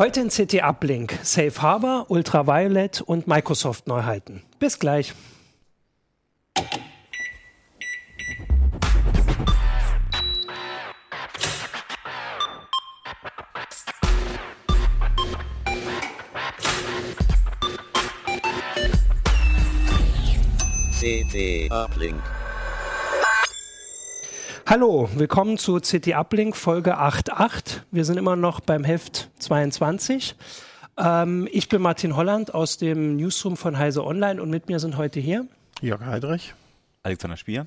Heute in CT Uplink, Safe Harbor, Ultraviolet und Microsoft Neuheiten. Bis gleich. CT Uplink. Hallo, willkommen zu CT Uplink Folge 8.8. Wir sind immer noch beim Heft 22. Ähm, ich bin Martin Holland aus dem Newsroom von Heise Online und mit mir sind heute hier Jörg Heidrich, Alexander Spier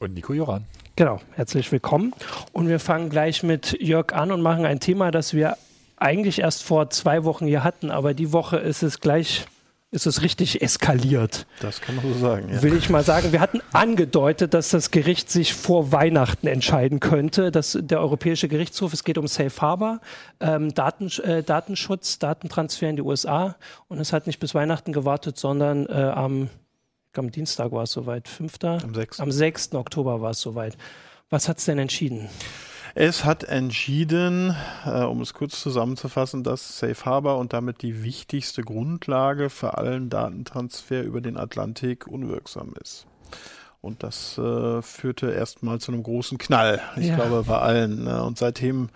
und Nico Joran. Genau, herzlich willkommen. Und wir fangen gleich mit Jörg an und machen ein Thema, das wir eigentlich erst vor zwei Wochen hier hatten, aber die Woche ist es gleich ist es richtig eskaliert. Das kann man so sagen, ja. Will ich mal sagen. Wir hatten angedeutet, dass das Gericht sich vor Weihnachten entscheiden könnte. Dass der Europäische Gerichtshof, es geht um Safe Harbor, ähm, Daten, äh, Datenschutz, Datentransfer in die USA. Und es hat nicht bis Weihnachten gewartet, sondern äh, am, am Dienstag war es soweit, 5. Am 6. Am 6. Oktober war es soweit. Was hat es denn entschieden? Es hat entschieden, äh, um es kurz zusammenzufassen, dass Safe Harbor und damit die wichtigste Grundlage für allen Datentransfer über den Atlantik unwirksam ist. Und das äh, führte erstmal zu einem großen Knall. Ich ja. glaube bei allen. Ne? Und seitdem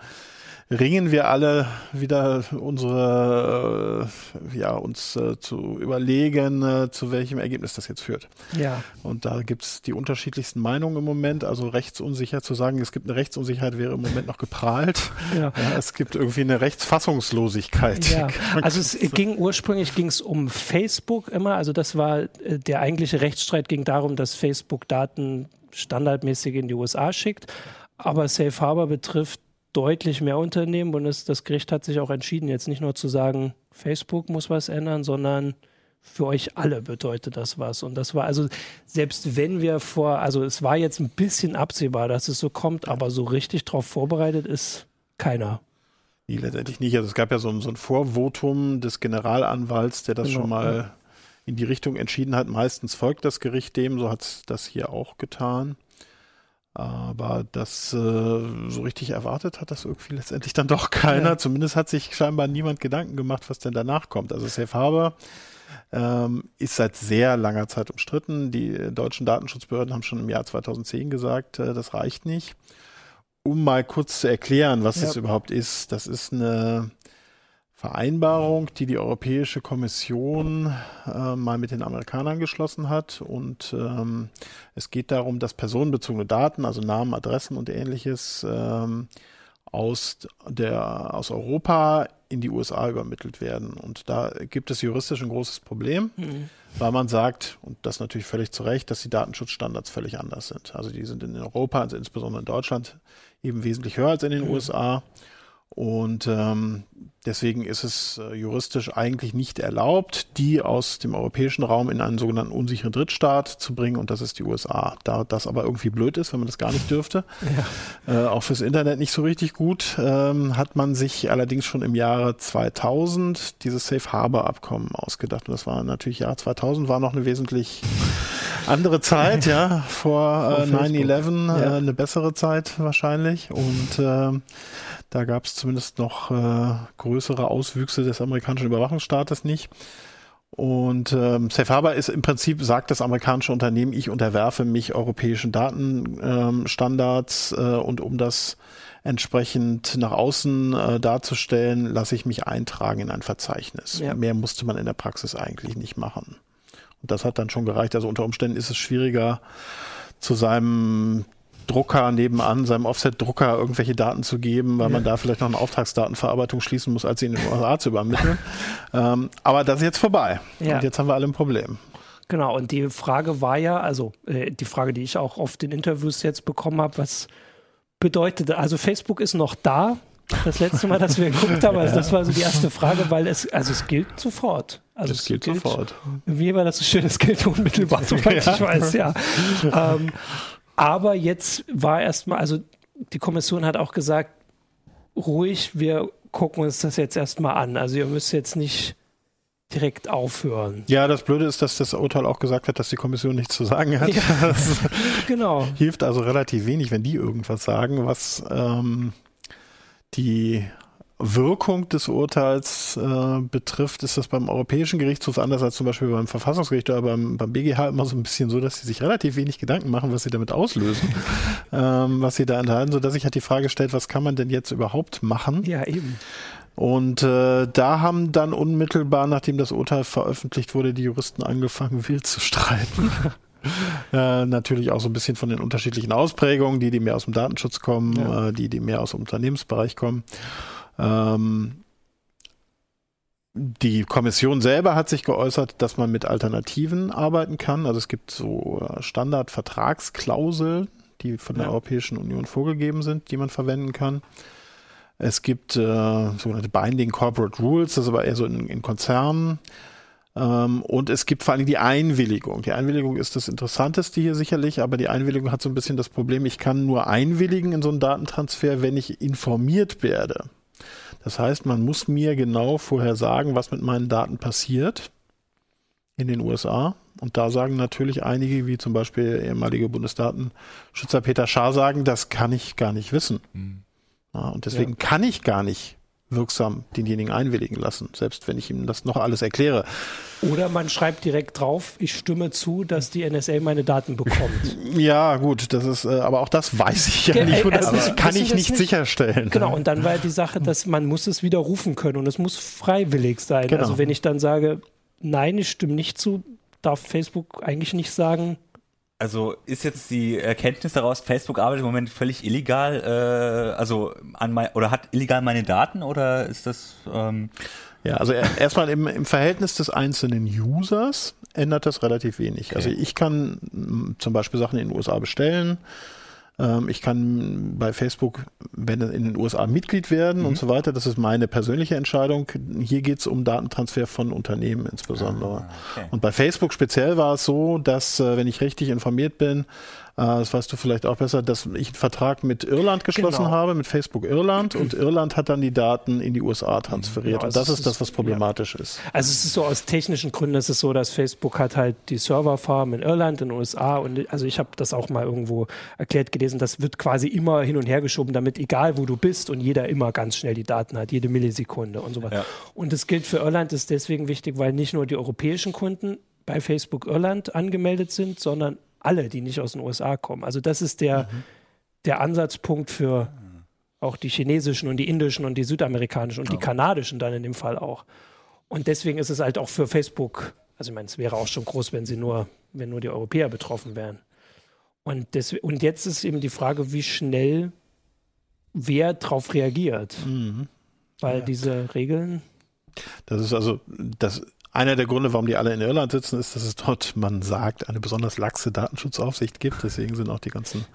ringen wir alle wieder unsere, äh, ja, uns äh, zu überlegen, äh, zu welchem Ergebnis das jetzt führt. Ja. Und da gibt es die unterschiedlichsten Meinungen im Moment. Also rechtsunsicher zu sagen, es gibt eine Rechtsunsicherheit, wäre im Moment noch geprahlt. Ja. ja es gibt irgendwie eine Rechtsfassungslosigkeit. Ja. Also es ging ursprünglich ging es um Facebook immer. Also das war äh, der eigentliche Rechtsstreit ging darum, dass Facebook Daten standardmäßig in die USA schickt. Aber Safe Harbor betrifft deutlich mehr Unternehmen und es, das Gericht hat sich auch entschieden, jetzt nicht nur zu sagen, Facebook muss was ändern, sondern für euch alle bedeutet das was. Und das war also, selbst wenn wir vor, also es war jetzt ein bisschen absehbar, dass es so kommt, aber so richtig darauf vorbereitet ist keiner. Nee, letztendlich nicht. Also es gab ja so ein, so ein Vorvotum des Generalanwalts, der das genau, schon mal ja. in die Richtung entschieden hat. Meistens folgt das Gericht dem, so hat es das hier auch getan. Aber das äh, so richtig erwartet hat das irgendwie letztendlich dann doch keiner. Ja. Zumindest hat sich scheinbar niemand Gedanken gemacht, was denn danach kommt. Also Safe Harbor ähm, ist seit sehr langer Zeit umstritten. Die deutschen Datenschutzbehörden haben schon im Jahr 2010 gesagt, äh, das reicht nicht. Um mal kurz zu erklären, was ja. das überhaupt ist. Das ist eine Vereinbarung, die die Europäische Kommission äh, mal mit den Amerikanern geschlossen hat. Und ähm, es geht darum, dass personenbezogene Daten, also Namen, Adressen und ähnliches, ähm, aus, der, aus Europa in die USA übermittelt werden. Und da gibt es juristisch ein großes Problem, mhm. weil man sagt, und das natürlich völlig zu Recht, dass die Datenschutzstandards völlig anders sind. Also die sind in Europa, also insbesondere in Deutschland, eben wesentlich höher als in den mhm. USA. Und ähm, deswegen ist es äh, juristisch eigentlich nicht erlaubt, die aus dem europäischen Raum in einen sogenannten unsicheren Drittstaat zu bringen. Und das ist die USA. Da das aber irgendwie blöd ist, wenn man das gar nicht dürfte, ja. äh, auch fürs Internet nicht so richtig gut, ähm, hat man sich allerdings schon im Jahre 2000 dieses Safe Harbor Abkommen ausgedacht. Und das war natürlich Jahr 2000 war noch eine wesentlich andere Zeit, ja, vor äh, 9-11, äh, ja. eine bessere Zeit wahrscheinlich. Und äh, da gab es zumindest noch äh, größere Auswüchse des amerikanischen Überwachungsstaates nicht. Und ähm, Safe Harbor ist im Prinzip, sagt das amerikanische Unternehmen, ich unterwerfe mich europäischen Datenstandards ähm, äh, und um das entsprechend nach außen äh, darzustellen, lasse ich mich eintragen in ein Verzeichnis. Ja. Mehr musste man in der Praxis eigentlich nicht machen. Das hat dann schon gereicht. Also unter Umständen ist es schwieriger, zu seinem Drucker nebenan, seinem Offset-Drucker irgendwelche Daten zu geben, weil man da vielleicht noch eine Auftragsdatenverarbeitung schließen muss, als sie in den USA zu übermitteln. ähm, aber das ist jetzt vorbei. Ja. Und jetzt haben wir alle ein Problem. Genau, und die Frage war ja, also äh, die Frage, die ich auch oft in Interviews jetzt bekommen habe, was bedeutet, also Facebook ist noch da, das letzte Mal, dass wir geguckt haben, also das war so die erste Frage, weil es, also es gilt sofort. Also das gilt, gilt, sofort. Wie war das so schön? Es gilt unmittelbar, soweit ja. ich weiß, ja. ähm, aber jetzt war erstmal, also die Kommission hat auch gesagt, ruhig, wir gucken uns das jetzt erstmal an. Also ihr müsst jetzt nicht direkt aufhören. Ja, das Blöde ist, dass das Urteil auch gesagt hat, dass die Kommission nichts zu sagen hat. Ja, genau. Hilft also relativ wenig, wenn die irgendwas sagen, was ähm, die Wirkung des Urteils äh, betrifft, ist das beim Europäischen Gerichtshof anders als zum Beispiel beim Verfassungsgericht oder beim, beim BGH immer so ein bisschen so, dass sie sich relativ wenig Gedanken machen, was sie damit auslösen, ähm, was sie da enthalten, sodass sich halt die Frage stellt, was kann man denn jetzt überhaupt machen? Ja, eben. Und äh, da haben dann unmittelbar, nachdem das Urteil veröffentlicht wurde, die Juristen angefangen, wild zu streiten. äh, natürlich auch so ein bisschen von den unterschiedlichen Ausprägungen, die, die mehr aus dem Datenschutz kommen, ja. äh, die, die mehr aus dem Unternehmensbereich kommen. Ähm, die Kommission selber hat sich geäußert, dass man mit Alternativen arbeiten kann. Also es gibt so äh, Standardvertragsklauseln, die von der ja. Europäischen Union vorgegeben sind, die man verwenden kann. Es gibt äh, sogenannte Binding Corporate Rules, das ist aber eher so in, in Konzernen. Ähm, und es gibt vor allem die Einwilligung. Die Einwilligung ist das Interessanteste hier sicherlich, aber die Einwilligung hat so ein bisschen das Problem, ich kann nur einwilligen in so einen Datentransfer, wenn ich informiert werde. Das heißt, man muss mir genau vorher sagen, was mit meinen Daten passiert in den USA. Und da sagen natürlich einige, wie zum Beispiel ehemalige Bundesdatenschützer Peter Schaar sagen, das kann ich gar nicht wissen. Mhm. Ja, und deswegen ja. kann ich gar nicht wirksam denjenigen einwilligen lassen, selbst wenn ich ihm das noch alles erkläre. Oder man schreibt direkt drauf, ich stimme zu, dass die NSA meine Daten bekommt. Ja, gut, das ist, äh, aber auch das weiß ich ja nicht und das also, kann ich nicht, nicht, sicherstellen. Genau, und dann war die Sache, dass man muss es widerrufen können und es muss freiwillig sein. Genau. Also wenn ich dann sage, nein, ich stimme nicht zu, darf Facebook eigentlich nicht sagen, also ist jetzt die Erkenntnis daraus, Facebook arbeitet im Moment völlig illegal, äh, also an mein, oder hat illegal meine Daten oder ist das? Ähm ja, also erstmal im, im Verhältnis des einzelnen Users ändert das relativ wenig. Also okay. Also ich kann zum Beispiel Sachen in den USA bestellen ähm, ich kann bei Facebook, wenn in den USA Mitglied werden mhm. und so weiter. Das ist meine persönliche Entscheidung. Hier geht es um Datentransfer von Unternehmen insbesondere. Ah, okay. Und bei Facebook speziell war es so, dass, äh, wenn ich richtig informiert bin, das weißt du vielleicht auch besser, dass ich einen Vertrag mit Irland geschlossen genau. habe, mit Facebook Irland und Irland hat dann die Daten in die USA transferiert. Ja, und das ist, ist das, was problematisch ja. ist. Also es ist so aus technischen Gründen ist es so, dass Facebook hat halt die Serverfarm in Irland, in den USA und also ich habe das auch mal irgendwo erklärt gelesen, das wird quasi immer hin und her geschoben, damit egal wo du bist und jeder immer ganz schnell die Daten hat, jede Millisekunde und so weiter. Ja. Und das gilt für Irland, ist deswegen wichtig, weil nicht nur die europäischen Kunden bei Facebook Irland angemeldet sind, sondern alle, die nicht aus den USA kommen. Also das ist der, mhm. der Ansatzpunkt für auch die chinesischen und die indischen und die südamerikanischen und die kanadischen dann in dem Fall auch. Und deswegen ist es halt auch für Facebook, also ich meine, es wäre auch schon groß, wenn sie nur, wenn nur die Europäer betroffen wären. Und, des, und jetzt ist eben die Frage, wie schnell wer darauf reagiert. Mhm. Weil ja. diese Regeln. Das ist also, das einer der Gründe, warum die alle in Irland sitzen, ist, dass es dort, man sagt, eine besonders laxe Datenschutzaufsicht gibt. Deswegen sind auch die ganzen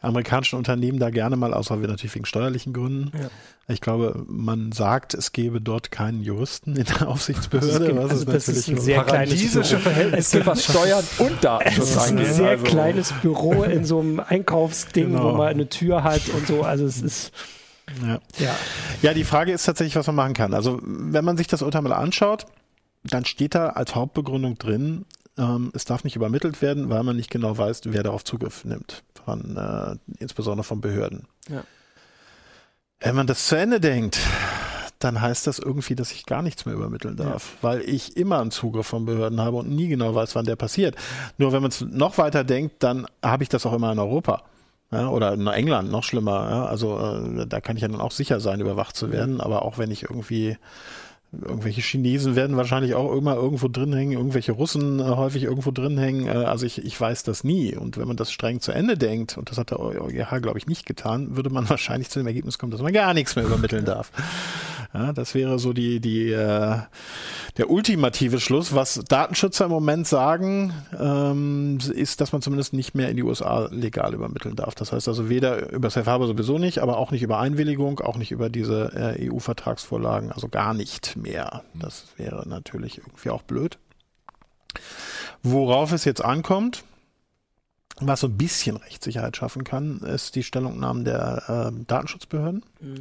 amerikanischen Unternehmen da gerne mal, außer wir natürlich wegen steuerlichen Gründen. Ja. Ich glaube, man sagt, es gäbe dort keinen Juristen in der Aufsichtsbehörde. Gibt, was also ist das ist ein sehr kleines Verhältnis, was Steuern und Datenschutz angeht. Es ist ein sehr also. kleines Büro in so einem Einkaufsding, genau. wo man eine Tür hat und so. Also es ist ja. ja. Ja, die Frage ist tatsächlich, was man machen kann. Also, wenn man sich das Urteil mal anschaut, dann steht da als Hauptbegründung drin, ähm, es darf nicht übermittelt werden, weil man nicht genau weiß, wer darauf Zugriff nimmt, von, äh, insbesondere von Behörden. Ja. Wenn man das zu Ende denkt, dann heißt das irgendwie, dass ich gar nichts mehr übermitteln darf, ja. weil ich immer einen Zugriff von Behörden habe und nie genau weiß, wann der passiert. Nur wenn man es noch weiter denkt, dann habe ich das auch immer in Europa. Ja, oder in England, noch schlimmer. Ja, also äh, da kann ich ja dann auch sicher sein, überwacht zu werden. Aber auch wenn ich irgendwie Irgendwelche Chinesen werden wahrscheinlich auch immer irgendwo drin hängen, irgendwelche Russen äh, häufig irgendwo drin hängen. Äh, also ich, ich weiß das nie. Und wenn man das streng zu Ende denkt, und das hat der EuGH, glaube ich, nicht getan, würde man wahrscheinlich zu dem Ergebnis kommen, dass man gar nichts mehr übermitteln darf. Ja, das wäre so die, die, äh, der ultimative Schluss. Was Datenschützer im Moment sagen, ähm, ist, dass man zumindest nicht mehr in die USA legal übermitteln darf. Das heißt also weder über Safe Harbor sowieso nicht, aber auch nicht über Einwilligung, auch nicht über diese äh, EU-Vertragsvorlagen, also gar nicht mehr. Das wäre natürlich irgendwie auch blöd. Worauf es jetzt ankommt, was so ein bisschen Rechtssicherheit schaffen kann, ist die Stellungnahmen der äh, Datenschutzbehörden. Mhm.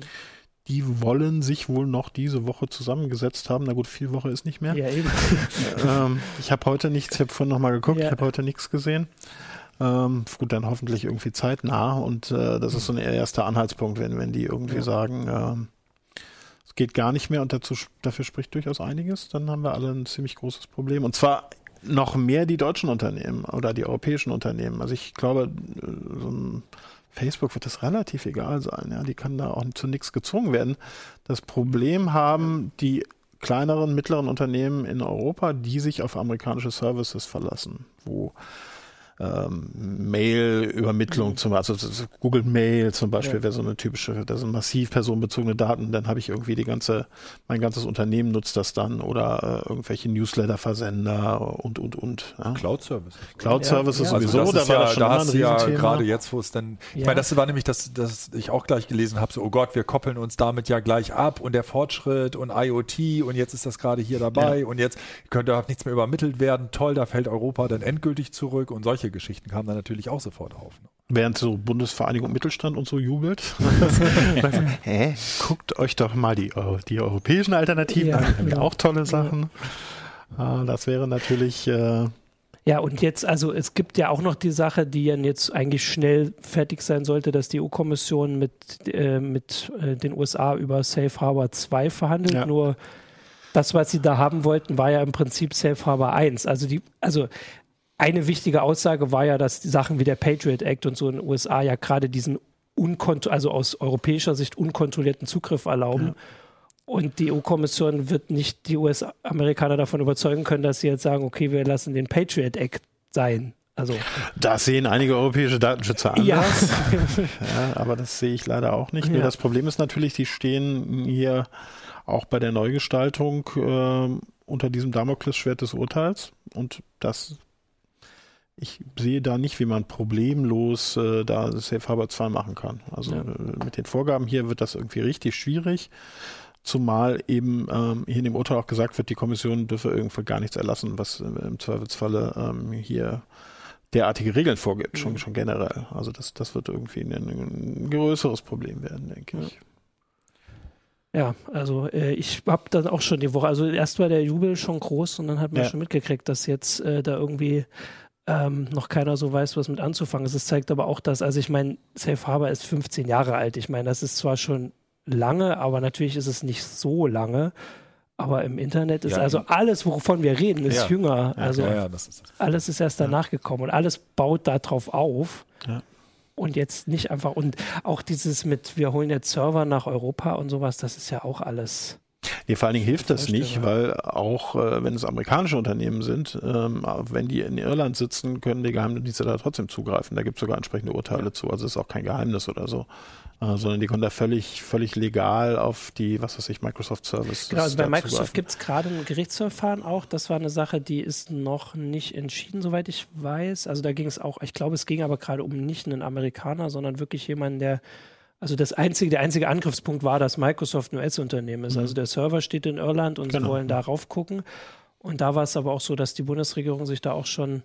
Die wollen sich wohl noch diese Woche zusammengesetzt haben. Na gut, vier Woche ist nicht mehr. Ja, eben. ähm, ich habe heute nichts, ich habe vorhin nochmal geguckt, ja. ich habe heute nichts gesehen. Ähm, gut, dann hoffentlich irgendwie zeitnah und äh, das ist so ein erster Anhaltspunkt, wenn, wenn die irgendwie ja. sagen, äh, geht gar nicht mehr und dazu, dafür spricht durchaus einiges, dann haben wir alle ein ziemlich großes Problem. Und zwar noch mehr die deutschen Unternehmen oder die europäischen Unternehmen. Also ich glaube, so ein Facebook wird das relativ egal sein. Ja, die kann da auch zu nichts gezwungen werden. Das Problem haben die kleineren, mittleren Unternehmen in Europa, die sich auf amerikanische Services verlassen, wo ähm, Mail-Übermittlung mhm. zum Beispiel, also Google Mail zum Beispiel ja. wäre so eine typische, das sind massiv personenbezogene Daten, dann habe ich irgendwie die ganze, mein ganzes Unternehmen nutzt das dann oder äh, irgendwelche Newsletter-Versender und und und. Ja. Cloud-Service. Cloud-Service ja, ist sowieso, also da war ja, das schon da hast du ja gerade jetzt, wo es dann, ich meine, das war nämlich das, das ich auch gleich gelesen habe, so, oh Gott, wir koppeln uns damit ja gleich ab und der Fortschritt und IoT und jetzt ist das gerade hier dabei und jetzt könnte nichts mehr übermittelt werden, toll, da fällt Europa dann endgültig zurück und solche solche Geschichten kamen dann natürlich auch sofort auf. Ne? Während so Bundesvereinigung Mittelstand und so jubelt. Hä? Guckt euch doch mal die, die europäischen Alternativen ja, an. Haben ja auch tolle Sachen. Ja. Das wäre natürlich. Äh, ja, und jetzt, also es gibt ja auch noch die Sache, die ja jetzt eigentlich schnell fertig sein sollte, dass die EU-Kommission mit, äh, mit äh, den USA über Safe Harbor 2 verhandelt. Ja. Nur das, was sie da haben wollten, war ja im Prinzip Safe Harbor 1. Also die, also eine wichtige Aussage war ja, dass die Sachen wie der Patriot Act und so in den USA ja gerade diesen also aus europäischer Sicht unkontrollierten Zugriff erlauben. Ja. Und die EU-Kommission wird nicht die US-Amerikaner davon überzeugen können, dass sie jetzt sagen, okay, wir lassen den Patriot Act sein. Also, das sehen einige europäische Datenschützer anders. Ja. ja aber das sehe ich leider auch nicht. Ja. das Problem ist natürlich, die stehen hier auch bei der Neugestaltung äh, unter diesem Damoklesschwert des Urteils. Und das ich sehe da nicht, wie man problemlos äh, da Safe Harbor 2 machen kann. Also ja. äh, mit den Vorgaben hier wird das irgendwie richtig schwierig. Zumal eben ähm, hier in dem Urteil auch gesagt wird, die Kommission dürfe irgendwie gar nichts erlassen, was im Zweifelsfalle ähm, hier derartige Regeln vorgibt, mhm. schon, schon generell. Also das, das wird irgendwie ein, ein größeres Problem werden, denke ich. Ja, also äh, ich habe dann auch schon die Woche, also erst war der Jubel schon groß und dann hat man ja. schon mitgekriegt, dass jetzt äh, da irgendwie ähm, noch keiner so weiß, was mit anzufangen ist. Es zeigt aber auch, dass, also ich meine, Safe Harbor ist 15 Jahre alt. Ich meine, das ist zwar schon lange, aber natürlich ist es nicht so lange. Aber im Internet ist ja, also alles, wovon wir reden, ist ja. jünger. Also ja, ist alles ist erst danach gekommen und alles baut darauf auf. Und jetzt nicht einfach, und auch dieses mit, wir holen jetzt Server nach Europa und sowas, das ist ja auch alles Nee, vor allen Dingen hilft das nicht, weil auch äh, wenn es amerikanische Unternehmen sind, ähm, wenn die in Irland sitzen, können die Geheimdienste da trotzdem zugreifen. Da gibt es sogar entsprechende Urteile ja. zu. Also es ist auch kein Geheimnis oder so. Äh, sondern die können da völlig, völlig legal auf die, was weiß ich, Microsoft Service. Genau, also bei Microsoft gibt es gerade ein Gerichtsverfahren auch. Das war eine Sache, die ist noch nicht entschieden, soweit ich weiß. Also da ging es auch, ich glaube, es ging aber gerade um nicht einen Amerikaner, sondern wirklich jemanden, der also das einzige, der einzige Angriffspunkt war, dass Microsoft ein US-Unternehmen ist. Mhm. Also der Server steht in Irland und genau. sie wollen darauf gucken. Und da war es aber auch so, dass die Bundesregierung sich da auch schon,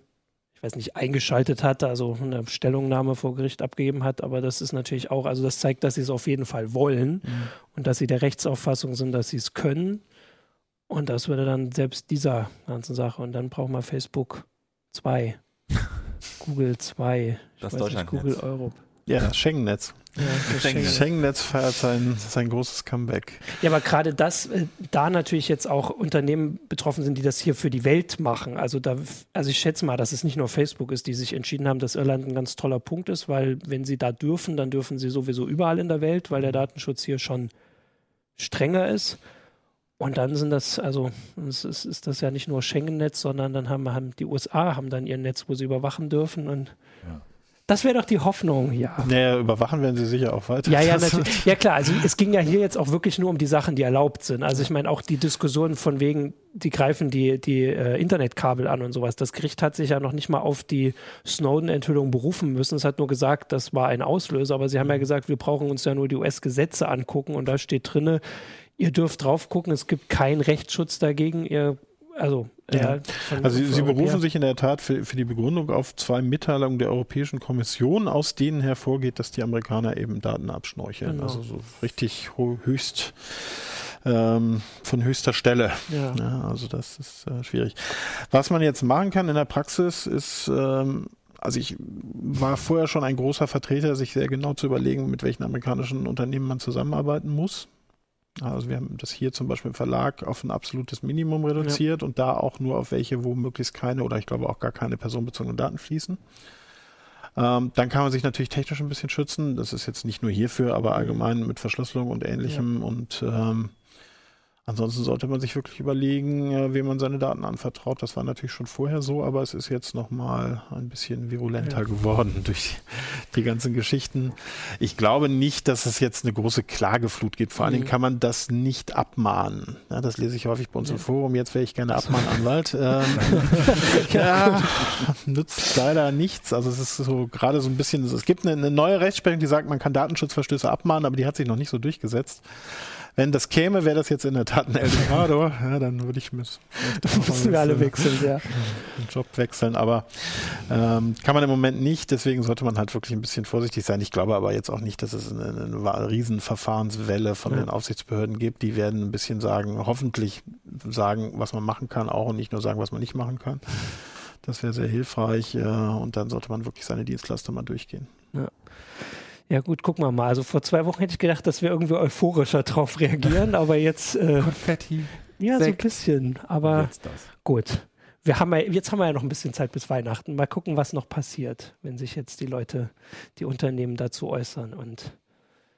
ich weiß nicht, eingeschaltet hat, also eine Stellungnahme vor Gericht abgegeben hat. Aber das ist natürlich auch, also das zeigt, dass sie es auf jeden Fall wollen mhm. und dass sie der Rechtsauffassung sind, dass sie es können. Und das würde dann selbst dieser ganzen Sache. Und dann brauchen wir Facebook 2, Google 2, das Deutschland Google Europe. Ja, das Schengen-Netz. Ja, Schengen-Netz feiert sein, sein großes Comeback. Ja, aber gerade das, äh, da natürlich jetzt auch Unternehmen betroffen sind, die das hier für die Welt machen. Also da, also ich schätze mal, dass es nicht nur Facebook ist, die sich entschieden haben, dass Irland ein ganz toller Punkt ist, weil wenn sie da dürfen, dann dürfen sie sowieso überall in der Welt, weil der Datenschutz hier schon strenger ist. Und dann sind das, also ist, ist das ja nicht nur Schengen-Netz, sondern dann haben, haben die USA haben dann ihr Netz, wo sie überwachen dürfen und ja. Das wäre doch die Hoffnung, ja. Naja, überwachen werden sie sicher auch weiter. Ja, ja, natürlich. Ja, klar. Also es ging ja hier jetzt auch wirklich nur um die Sachen, die erlaubt sind. Also ich meine auch die Diskussion von wegen, die greifen die, die äh, Internetkabel an und sowas. Das Gericht hat sich ja noch nicht mal auf die Snowden-Enthüllung berufen müssen. Es hat nur gesagt, das war ein Auslöser. Aber sie haben ja gesagt, wir brauchen uns ja nur die US-Gesetze angucken. Und da steht drinne, ihr dürft drauf gucken, es gibt keinen Rechtsschutz dagegen. Ihr also, ja. also Sie, Sie berufen sich in der Tat für, für die Begründung auf zwei Mitteilungen der Europäischen Kommission, aus denen hervorgeht, dass die Amerikaner eben Daten abschnorcheln. Genau. Also so richtig höchst ähm, von höchster Stelle. Ja. ja also das ist äh, schwierig. Was man jetzt machen kann in der Praxis ist ähm, also ich war vorher schon ein großer Vertreter, sich sehr genau zu überlegen, mit welchen amerikanischen Unternehmen man zusammenarbeiten muss. Also wir haben das hier zum Beispiel im Verlag auf ein absolutes Minimum reduziert ja. und da auch nur auf welche, wo möglichst keine oder ich glaube auch gar keine personenbezogenen Daten fließen. Ähm, dann kann man sich natürlich technisch ein bisschen schützen. Das ist jetzt nicht nur hierfür, aber allgemein mit Verschlüsselung und ähnlichem ja. und ähm, Ansonsten sollte man sich wirklich überlegen, äh, wem man seine Daten anvertraut. Das war natürlich schon vorher so, aber es ist jetzt nochmal ein bisschen virulenter ja. geworden durch die ganzen Geschichten. Ich glaube nicht, dass es jetzt eine große Klageflut gibt. Vor allen Dingen mhm. kann man das nicht abmahnen. Ja, das lese ich häufig bei uns ja. im Forum. Jetzt wäre ich gerne Abmahnanwalt. ähm, ja, nützt leider nichts. Also es ist so gerade so ein bisschen, es gibt eine, eine neue Rechtsprechung, die sagt, man kann Datenschutzverstöße abmahnen, aber die hat sich noch nicht so durchgesetzt. Wenn das käme, wäre das jetzt in der Tat ein Eldorado. ja, dann würde ich müssen. Müssen wir alle wechseln, ja. Den Job wechseln, aber ähm, kann man im Moment nicht. Deswegen sollte man halt wirklich ein bisschen vorsichtig sein. Ich glaube aber jetzt auch nicht, dass es eine, eine Riesenverfahrenswelle von ja. den Aufsichtsbehörden gibt. Die werden ein bisschen sagen, hoffentlich sagen, was man machen kann, auch und nicht nur sagen, was man nicht machen kann. Das wäre sehr hilfreich äh, und dann sollte man wirklich seine Dienstleister mal durchgehen. Ja. Ja gut, gucken wir mal. Also vor zwei Wochen hätte ich gedacht, dass wir irgendwie euphorischer drauf reagieren, aber jetzt... Äh, Konfetti. Ja, Sekt. so ein bisschen. Aber gut. Wir haben ja, jetzt haben wir ja noch ein bisschen Zeit bis Weihnachten. Mal gucken, was noch passiert, wenn sich jetzt die Leute, die Unternehmen dazu äußern und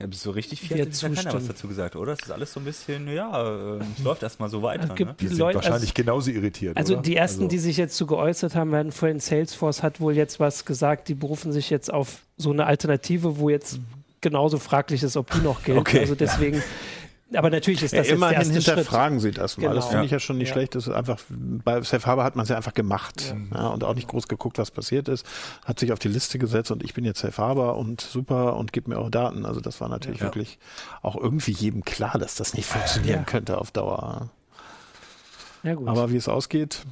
ja, so richtig viel hat ja keiner was dazu gesagt, oder? Das ist alles so ein bisschen, ja, äh, es läuft erstmal so weiter. Es gibt ne? Die Leute, sind wahrscheinlich also, genauso irritiert. Also oder? die ersten, also. die sich jetzt zu geäußert haben, werden vorhin Salesforce hat wohl jetzt was gesagt, die berufen sich jetzt auf so eine Alternative, wo jetzt mhm. genauso fraglich ist, ob die noch gilt. Okay. Also deswegen. Ja aber natürlich ist das ja, immerhin jetzt der erste hinterfragen Schritt. Sie das mal. Genau. Das finde ich ja schon nicht ja. schlecht. Das ist einfach bei Safe Harbor hat man es ja einfach gemacht ja. und auch nicht groß geguckt, was passiert ist. Hat sich auf die Liste gesetzt und ich bin jetzt Safe Harbor und super und gib mir auch Daten. Also das war natürlich wirklich auch irgendwie jedem klar, dass das nicht funktionieren könnte auf Dauer. Aber wie es ausgeht,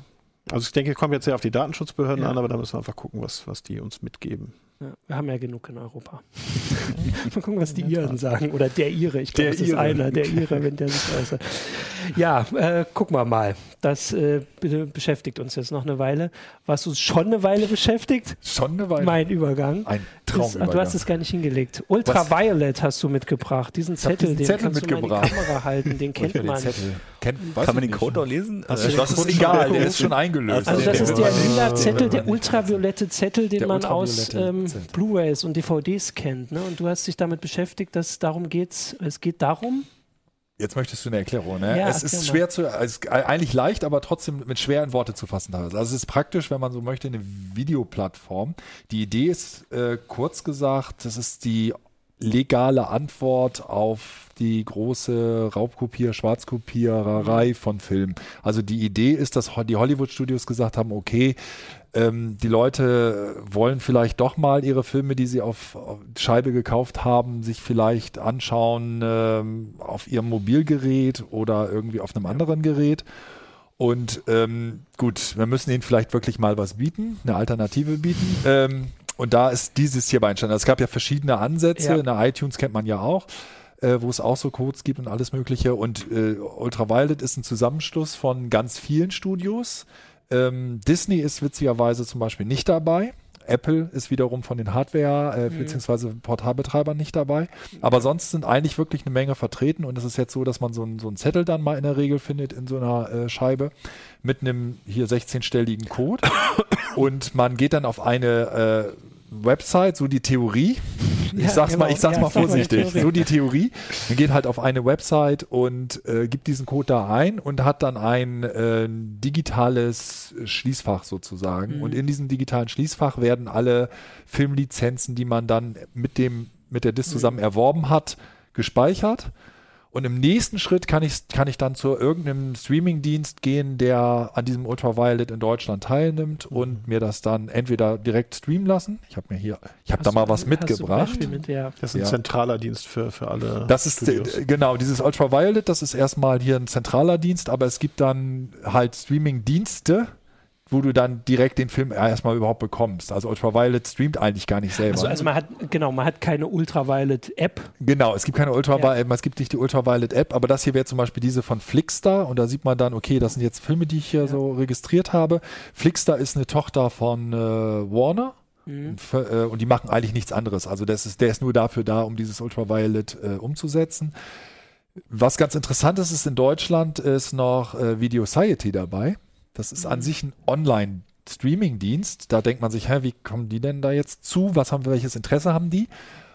also ich denke, es kommt jetzt sehr auf die Datenschutzbehörden an, aber da müssen wir einfach gucken, was, was die uns mitgeben. Ja, wir haben ja genug in Europa. Mal gucken, was die Iren sagen. Oder der Ire. Ich glaube, es ist einer, der Ire, wenn der sich äußert. Ja, äh, gucken wir mal. Das äh, beschäftigt uns jetzt noch eine Weile. Was uns schon eine Weile beschäftigt? Schon eine Weile. Mein Übergang. Ein Traum. Du hast es gar nicht hingelegt. Ultraviolet hast du mitgebracht. Diesen Zettel, diesen den Zettel kannst du mal in die Kamera halten. Den kennt man. Den Kennt, Kann man den Code auch lesen? Also, das ist egal, der ist schon eingelöst. Also das ist der lila Zettel, der ultraviolette Zettel, den man aus ähm, Blu-rays und DVDs kennt. Ne? Und du hast dich damit beschäftigt, dass darum geht. Es geht darum, Jetzt möchtest du eine Erklärung, ne? Ja, es ist schwer zu, es ist eigentlich leicht, aber trotzdem mit schweren Worte zu fassen. Also es ist praktisch, wenn man so möchte, eine Videoplattform. Die Idee ist, äh, kurz gesagt, das ist die legale Antwort auf die große Raubkopier, Schwarzkopiererei mhm. von Filmen. Also die Idee ist, dass die Hollywood-Studios gesagt haben, okay, ähm, die Leute wollen vielleicht doch mal ihre Filme, die sie auf, auf Scheibe gekauft haben, sich vielleicht anschauen ähm, auf ihrem Mobilgerät oder irgendwie auf einem anderen Gerät. Und ähm, gut, wir müssen ihnen vielleicht wirklich mal was bieten, eine Alternative bieten. Ähm, und da ist dieses hierbei entstanden. Also es gab ja verschiedene Ansätze. Ja. In der iTunes kennt man ja auch, äh, wo es auch so Codes gibt und alles Mögliche. Und äh, Ultraviolet ist ein Zusammenschluss von ganz vielen Studios. Ähm, Disney ist witzigerweise zum Beispiel nicht dabei. Apple ist wiederum von den Hardware- äh, mhm. bzw. Portalbetreibern nicht dabei. Aber sonst sind eigentlich wirklich eine Menge vertreten und es ist jetzt so, dass man so, ein, so einen Zettel dann mal in der Regel findet in so einer äh, Scheibe mit einem hier 16-stelligen Code und man geht dann auf eine äh, Website, so die Theorie. Ich ja, sag's genau. mal, ich sag's ja, mal vorsichtig. so die Theorie. Man geht halt auf eine Website und äh, gibt diesen Code da ein und hat dann ein äh, digitales Schließfach sozusagen. Mhm. Und in diesem digitalen Schließfach werden alle Filmlizenzen, die man dann mit dem mit der DIS zusammen mhm. erworben hat, gespeichert. Und im nächsten Schritt kann ich, kann ich dann zu irgendeinem Streamingdienst gehen, der an diesem Ultraviolet in Deutschland teilnimmt mhm. und mir das dann entweder direkt streamen lassen. Ich habe mir hier, ich habe da mal was mitgebracht. Mit, ja. Das ist ein ja. zentraler Dienst für, für alle. Das ist, Studios. genau, dieses Ultraviolet, das ist erstmal hier ein zentraler Dienst, aber es gibt dann halt Streamingdienste, wo du dann direkt den Film erstmal überhaupt bekommst. Also Ultraviolet streamt eigentlich gar nicht selber. Also, also man hat, genau, man hat keine Ultraviolet-App. Genau, es gibt keine Ultraviolet, ja. es gibt nicht die Ultraviolet-App, aber das hier wäre zum Beispiel diese von Flixstar und da sieht man dann, okay, das sind jetzt Filme, die ich hier ja. so registriert habe. Flixstar ist eine Tochter von äh, Warner. Mhm. Und, äh, und, die machen eigentlich nichts anderes. Also das ist, der ist nur dafür da, um dieses Ultraviolet äh, umzusetzen. Was ganz interessant ist, ist in Deutschland ist noch äh, Video Society dabei. Das ist an mhm. sich ein Online- Streaming-Dienst. Da denkt man sich, hä, wie kommen die denn da jetzt zu? Was haben wir, welches Interesse haben die?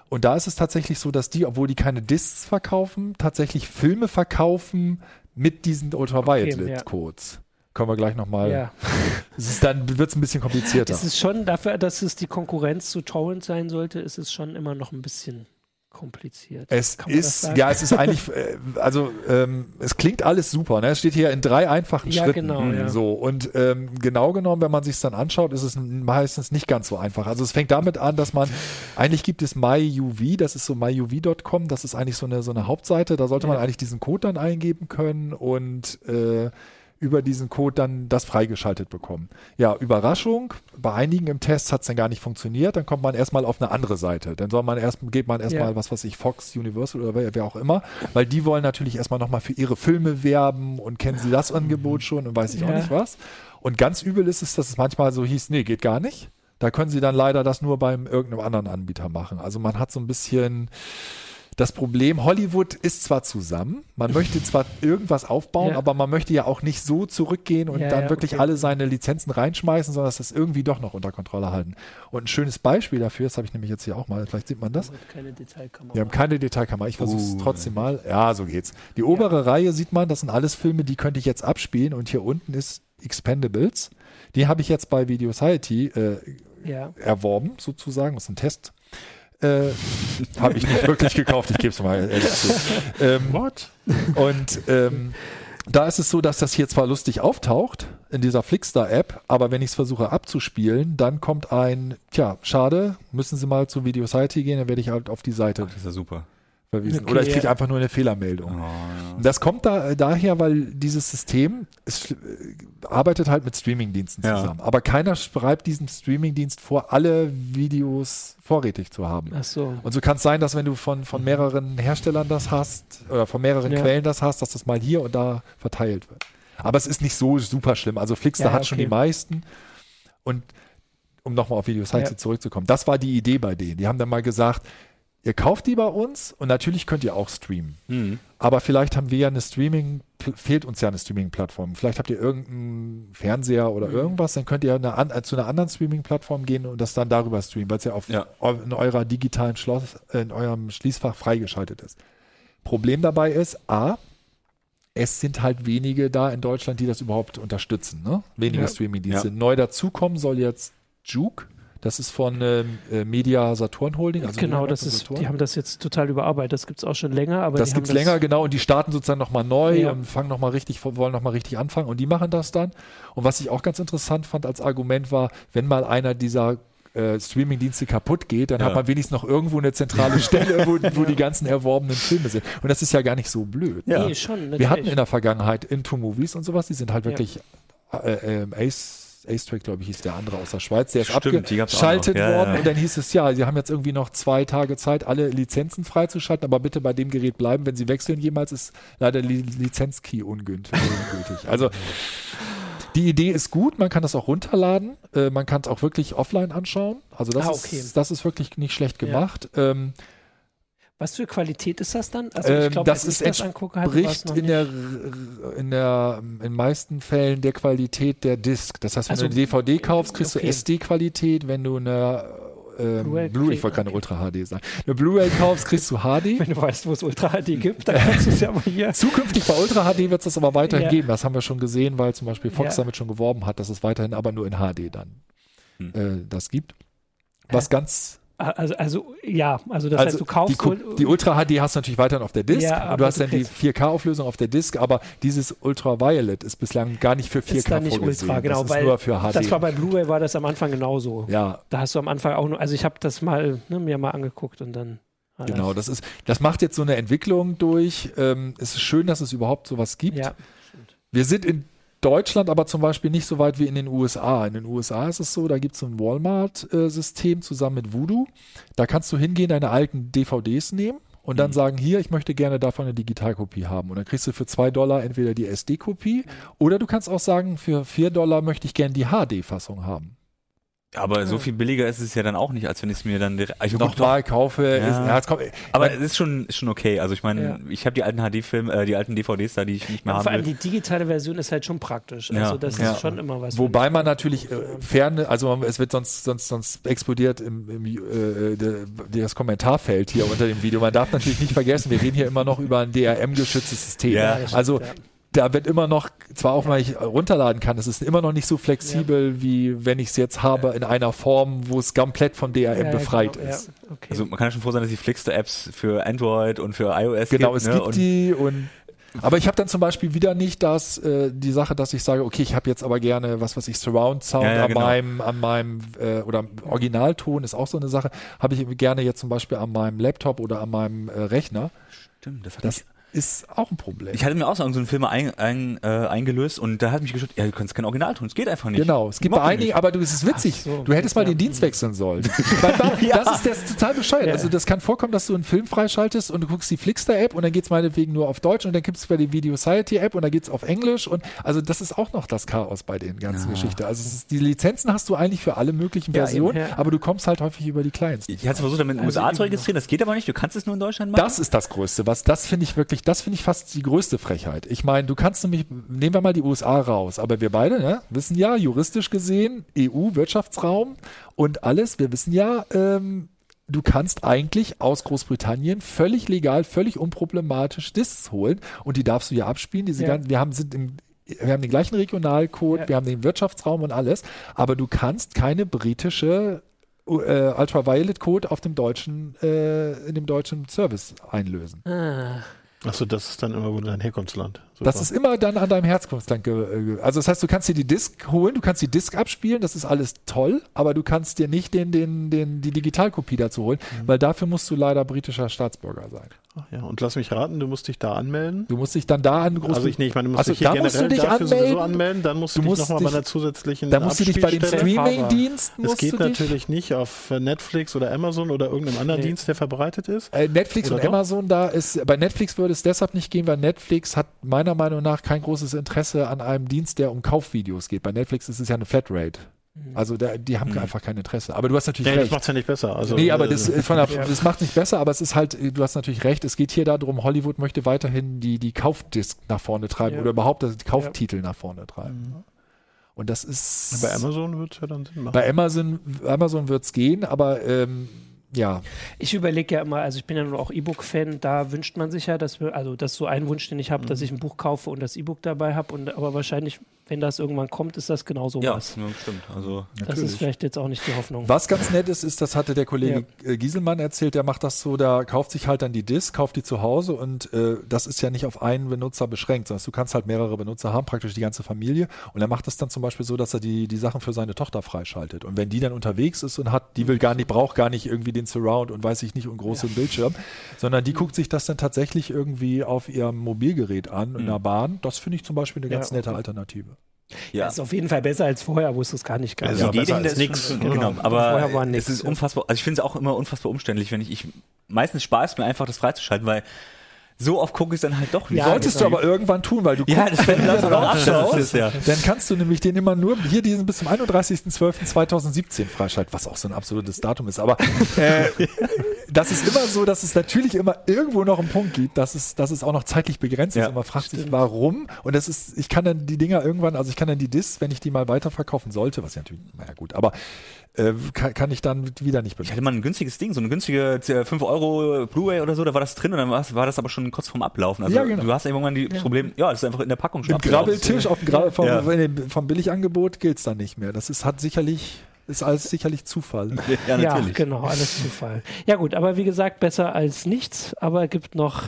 Und da ist es tatsächlich so, dass die, obwohl die keine Discs verkaufen, tatsächlich Filme verkaufen mit diesen Ultraviolet-Codes. Okay, ja. Können wir gleich nochmal. Ja. ist dann wird es ein bisschen komplizierter. Es ist schon dafür, dass es die Konkurrenz zu Torrent sein sollte, ist es schon immer noch ein bisschen kompliziert. Es ist, ja, es ist eigentlich, äh, also ähm, es klingt alles super. Ne? Es steht hier in drei einfachen ja, Schritten. Genau, ja. So und ähm, genau genommen, wenn man sich dann anschaut, ist es meistens nicht ganz so einfach. Also es fängt damit an, dass man eigentlich gibt es MyUV, das ist so myuv.com, das ist eigentlich so eine so eine Hauptseite. Da sollte ja. man eigentlich diesen Code dann eingeben können und äh, über diesen Code dann das freigeschaltet bekommen. Ja, Überraschung, bei einigen im Test hat es dann gar nicht funktioniert, dann kommt man erstmal auf eine andere Seite. Dann soll man erst, geht man erstmal, ja. was weiß ich, Fox, Universal oder wer, wer auch immer, weil die wollen natürlich erstmal nochmal für ihre Filme werben und kennen sie das Angebot schon und weiß ich ja. auch nicht was. Und ganz übel ist es, dass es manchmal so hieß, nee, geht gar nicht. Da können sie dann leider das nur beim irgendeinem anderen Anbieter machen. Also man hat so ein bisschen, das Problem, Hollywood ist zwar zusammen, man möchte zwar irgendwas aufbauen, ja. aber man möchte ja auch nicht so zurückgehen und ja, dann ja, wirklich okay. alle seine Lizenzen reinschmeißen, sondern das irgendwie doch noch unter Kontrolle halten. Und ein schönes Beispiel dafür, das habe ich nämlich jetzt hier auch mal, vielleicht sieht man das. Wir haben keine Detailkamera. Wir haben keine Detailkamera, ich versuche es uh, trotzdem mal. Ja, so geht's. Die obere Reihe sieht man, das sind alles Filme, die könnte ich jetzt abspielen und hier unten ist Expendables. Die habe ich jetzt bei Video Society äh, erworben, sozusagen. Das ist ein Test äh, Habe ich nicht wirklich gekauft, ich gebe es mal ehrlich zu. Ähm, What? Und ähm, da ist es so, dass das hier zwar lustig auftaucht in dieser Flickstar-App, aber wenn ich es versuche abzuspielen, dann kommt ein, tja, schade, müssen Sie mal zu Video Society gehen, dann werde ich halt auf die Seite. Ach, das ist ja super verwiesen. Okay, Oder ich kriege ja. einfach nur eine Fehlermeldung. Oh, ja. Das kommt da, daher, weil dieses System es, äh, arbeitet halt mit Streamingdiensten ja. zusammen. Aber keiner schreibt diesen Streamingdienst vor, alle Videos vorrätig zu haben. Ach so. Und so kann es sein, dass wenn du von, von mehreren Herstellern das hast oder von mehreren Quellen das hast, dass das mal hier und da verteilt wird. Aber es ist nicht so super schlimm. Also Flixster hat okay. schon die meisten. Und um nochmal auf Videos halt zurückzukommen, das war die Idee bei denen. Die haben dann mal gesagt, ihr kauft die bei uns und natürlich könnt ihr auch streamen. Mhm. Aber vielleicht haben wir ja eine Streaming, fehlt uns ja eine Streaming-Plattform. Vielleicht habt ihr irgendeinen Fernseher oder mhm. irgendwas, dann könnt ihr eine, zu einer anderen Streaming-Plattform gehen und das dann darüber streamen, weil es ja, auf, ja. in eurer digitalen Schloss, in eurem Schließfach freigeschaltet ist. Problem dabei ist, A, es sind halt wenige da in Deutschland, die das überhaupt unterstützen. Ne? Weniger ja. Streaming-Dienste. Ja. Neu dazukommen soll jetzt Juke das ist von ähm, äh, Media Saturn Holding. Also genau, das ist, die haben das jetzt total überarbeitet. Das gibt es auch schon länger. Aber das gibt es länger, genau. Und die starten sozusagen nochmal neu ja. und fangen nochmal richtig, wollen nochmal richtig anfangen. Und die machen das dann. Und was ich auch ganz interessant fand als Argument war, wenn mal einer dieser äh, Streaming-Dienste kaputt geht, dann ja. hat man wenigstens noch irgendwo eine zentrale Stelle, wo, wo die ganzen erworbenen Filme sind. Und das ist ja gar nicht so blöd. Ja. Nee, schon. Natürlich. Wir hatten in der Vergangenheit Into Movies und sowas, die sind halt wirklich äh, äh, Ace Ace-Track, glaube ich, hieß der andere aus der Schweiz, der ist Stimmt, abgeschaltet ja, worden ja. und dann hieß es, ja, sie haben jetzt irgendwie noch zwei Tage Zeit, alle Lizenzen freizuschalten, aber bitte bei dem Gerät bleiben, wenn sie wechseln jemals, ist leider die Lizenzkey ungültig. Also die Idee ist gut, man kann das auch runterladen, äh, man kann es auch wirklich offline anschauen, also das, ah, okay. ist, das ist wirklich nicht schlecht gemacht. Ja. Ähm, was für Qualität ist das dann? Also ich ähm, glaube, das ist das angucke, entspricht in der in der in meisten Fällen der Qualität der Disk. Das heißt, wenn also, du eine DVD kaufst, kriegst okay. du SD-Qualität. Wenn du eine ähm, Blu-ray, Blu ich wollte keine Ultra HD sagen. Eine Blu-ray kaufst, kriegst du HD. Wenn du weißt, wo es Ultra HD gibt, dann kannst du es ja mal hier. Zukünftig bei Ultra HD wird es das aber weiterhin ja. geben. Das haben wir schon gesehen, weil zum Beispiel Fox ja. damit schon geworben hat, dass es weiterhin aber nur in HD dann hm. äh, das gibt. Was ganz also, also ja, also das also heißt, du kaufst. Die, die, Ultra HD hast du natürlich weiterhin auf der Disk. Ja, du hast du dann die 4K-Auflösung auf der Disk, aber dieses Ultraviolet ist bislang gar nicht für 4K ist dann nicht vorgesehen. Ultra, genau, das weil nur für HD. Das war bei Blu-ray war das am Anfang genauso. Ja. Da hast du am Anfang auch nur, also ich habe das mal ne, mir mal angeguckt und dann. Genau, das ist, das macht jetzt so eine Entwicklung durch. Ähm, es ist schön, dass es überhaupt sowas gibt. Ja. Wir sind in Deutschland aber zum Beispiel nicht so weit wie in den USA. In den USA ist es so, da gibt es ein Walmart-System zusammen mit Voodoo. Da kannst du hingehen, deine alten DVDs nehmen und dann mhm. sagen, hier, ich möchte gerne davon eine Digitalkopie haben. Und dann kriegst du für zwei Dollar entweder die SD-Kopie mhm. oder du kannst auch sagen, für vier Dollar möchte ich gerne die HD-Fassung haben. Aber so viel billiger ist es ja dann auch nicht, als wenn ich es mir dann direkt also nochmal kaufe. Ja. Ist, ja, es kommt, aber es ist schon, ist schon okay. Also ich meine, ja. ich habe die alten HD-Filme, äh, die alten DVDs da, die ich nicht mehr habe. Vor allem die digitale Version ist halt schon praktisch. Also das ist schon immer was. Wobei man natürlich äh, ferne, also es wird sonst sonst sonst explodiert im, im äh, das Kommentarfeld hier unter dem Video. Man darf natürlich nicht vergessen, wir reden hier immer noch über ein DRM-geschütztes System. Ja, also da wird immer noch, zwar auch mal ich runterladen kann, es ist immer noch nicht so flexibel, ja. wie wenn ich es jetzt habe in einer Form, wo es komplett von DRM ja, befreit genau, ist. Okay. Also man kann ja schon froh sein, dass die Flixster-Apps für Android und für iOS genau, gibt. Genau, es ne? gibt und die und aber ich habe dann zum Beispiel wieder nicht das, äh, die Sache, dass ich sage, okay, ich habe jetzt aber gerne, was weiß ich, Surround Sound ja, ja, an, genau. meinem, an meinem, äh, oder Originalton ist auch so eine Sache, habe ich gerne jetzt zum Beispiel an meinem Laptop oder an meinem äh, Rechner. Stimmt, das hat das, ist auch ein Problem. Ich hatte mir auch so einen Film ein, ein, äh, eingelöst und da hat mich geschützt, ja, du kannst kein Original tun, es geht einfach nicht. Genau, es gibt bei einigen, aber du, es ist witzig, so, du hättest mal den Dienst wechseln sollen. ja. Das ist das ist total bescheuert. Ja. Also das kann vorkommen, dass du einen Film freischaltest und du guckst die Flixster-App und dann geht es meinetwegen nur auf Deutsch und dann gibt es bei die Video Society-App und dann geht es auf Englisch und also das ist auch noch das Chaos bei den ganzen ja. Geschichten. Also ist, die Lizenzen hast du eigentlich für alle möglichen Versionen, aber du kommst halt häufig über die Clients. Ich hatte versucht, damit in den also USA zu registrieren, das geht aber nicht, du kannst es nur in Deutschland machen. Das ist das Größte, was das finde ich wirklich, das finde ich fast die größte Frechheit. Ich meine, du kannst nämlich, nehmen wir mal die USA raus, aber wir beide ne, wissen ja, juristisch gesehen, EU-Wirtschaftsraum und alles, wir wissen ja, ähm, du kannst eigentlich aus Großbritannien völlig legal, völlig unproblematisch Discs holen und die darfst du ja abspielen. Diese ja. Ganzen, wir haben sind im wir haben den gleichen Regionalcode, ja. wir haben den Wirtschaftsraum und alles, aber du kannst keine britische äh, Ultraviolet Code auf dem deutschen, äh, in dem deutschen Service einlösen. Ah. Achso, das ist dann immer wo dein Herkunftsland. Super. Das ist immer dann an deinem Herkunftsland. Also das heißt, du kannst dir die Disk holen, du kannst die Disk abspielen, das ist alles toll, aber du kannst dir nicht den, den, den, die Digitalkopie dazu holen, mhm. weil dafür musst du leider britischer Staatsbürger sein. Ach ja, und lass mich raten, du musst dich da anmelden. Du musst dich dann da an Also ich, nee, ich meine, du musst also dich hier generell du dich dafür anmelden. sowieso anmelden, dann musst du, du dich nochmal bei einer zusätzlichen Dann musst du dich bei den Streaming-Diensten Es geht natürlich nicht auf Netflix oder Amazon oder irgendeinem anderen nee. Dienst, der verbreitet ist. Äh, Netflix oder und doch? Amazon, da ist, bei Netflix würde es deshalb nicht gehen, weil Netflix hat meiner Meinung nach kein großes Interesse an einem Dienst, der um Kaufvideos geht. Bei Netflix ist es ja eine Flatrate. Mhm. Also der, die haben mhm. einfach kein Interesse. Aber du hast natürlich nee, recht. Das macht es ja nicht besser. Also, nee, aber das, äh, der, das macht nicht besser, aber es ist halt, du hast natürlich recht, es geht hier darum, Hollywood möchte weiterhin die, die Kaufdisk nach vorne treiben ja. oder überhaupt die Kauftitel ja. nach vorne treiben. Mhm. Und das ist. Bei Amazon wird es ja dann Sinn machen. Bei Amazon, Amazon wird es gehen, aber ähm, ja. Ich überlege ja immer, also ich bin ja nur auch E-Book-Fan, da wünscht man sich ja, dass wir, also das ist so ein Wunsch, den ich habe, mhm. dass ich ein Buch kaufe und das E-Book dabei habe. aber wahrscheinlich wenn das irgendwann kommt, ist das genauso ja, was. Ja, stimmt. Also, das natürlich. ist vielleicht jetzt auch nicht die Hoffnung. Was ganz nett ist, ist, das hatte der Kollege ja. Äh, Gieselmann erzählt, der macht das so, der kauft sich halt dann die Disk, kauft die zu Hause und äh, das ist ja nicht auf einen Benutzer beschränkt, sondern du kannst halt mehrere Benutzer haben, praktisch die ganze Familie. Und er macht das dann zum Beispiel so, dass er die, die Sachen für seine Tochter freischaltet. Und wenn die dann unterwegs ist und hat, die will gar nicht, braucht gar nicht irgendwie den Surround und weiß ich nicht und großen ja. Bildschirm, sondern die guckt sich das dann tatsächlich irgendwie auf ihrem Mobilgerät an mhm. in der Bahn. Das finde ich zum Beispiel eine ganz nette Alternative. Ja. Das ist auf jeden Fall besser als vorher, wo es das gar nicht gab. Also ja, besser als nichts. Genau. genau, aber vorher war nix, es ist unfassbar, also ich finde es auch immer unfassbar umständlich, wenn ich, ich meistens spaß mir einfach das freizuschalten, weil so oft gucke ich dann halt doch nicht. Ja, Solltest du aber irgendwann tun, weil du ja, guckst, wenn du das draufschaust, ja. dann kannst du nämlich den immer nur hier diesen bis zum 31.12.2017 freischalten, was auch so ein absolutes Datum ist. Aber äh, das ist immer so, dass es natürlich immer irgendwo noch einen Punkt gibt, dass es, dass es auch noch zeitlich begrenzt ist. Und man fragt stimmt. sich, warum. Und das ist, ich kann dann die Dinger irgendwann, also ich kann dann die Discs, wenn ich die mal weiterverkaufen sollte, was ja natürlich, naja gut, aber äh, kann, kann, ich dann wieder nicht benutzen. Ich hatte mal ein günstiges Ding, so eine günstige 5 Euro Blu-ray oder so, da war das drin und dann war, war das aber schon kurz vorm Ablaufen. Also ja, genau. du hast irgendwann die ja. Problem, ja, das ist einfach in der Packung schon Mit Grabbeltisch auf dem Grabbel vom, ja. vom Billigangebot gilt es dann nicht mehr. Das ist, hat sicherlich ist alles sicherlich Zufall. Ja, natürlich. Ja, genau, alles Zufall. Ja gut, aber wie gesagt, besser als nichts, aber gibt noch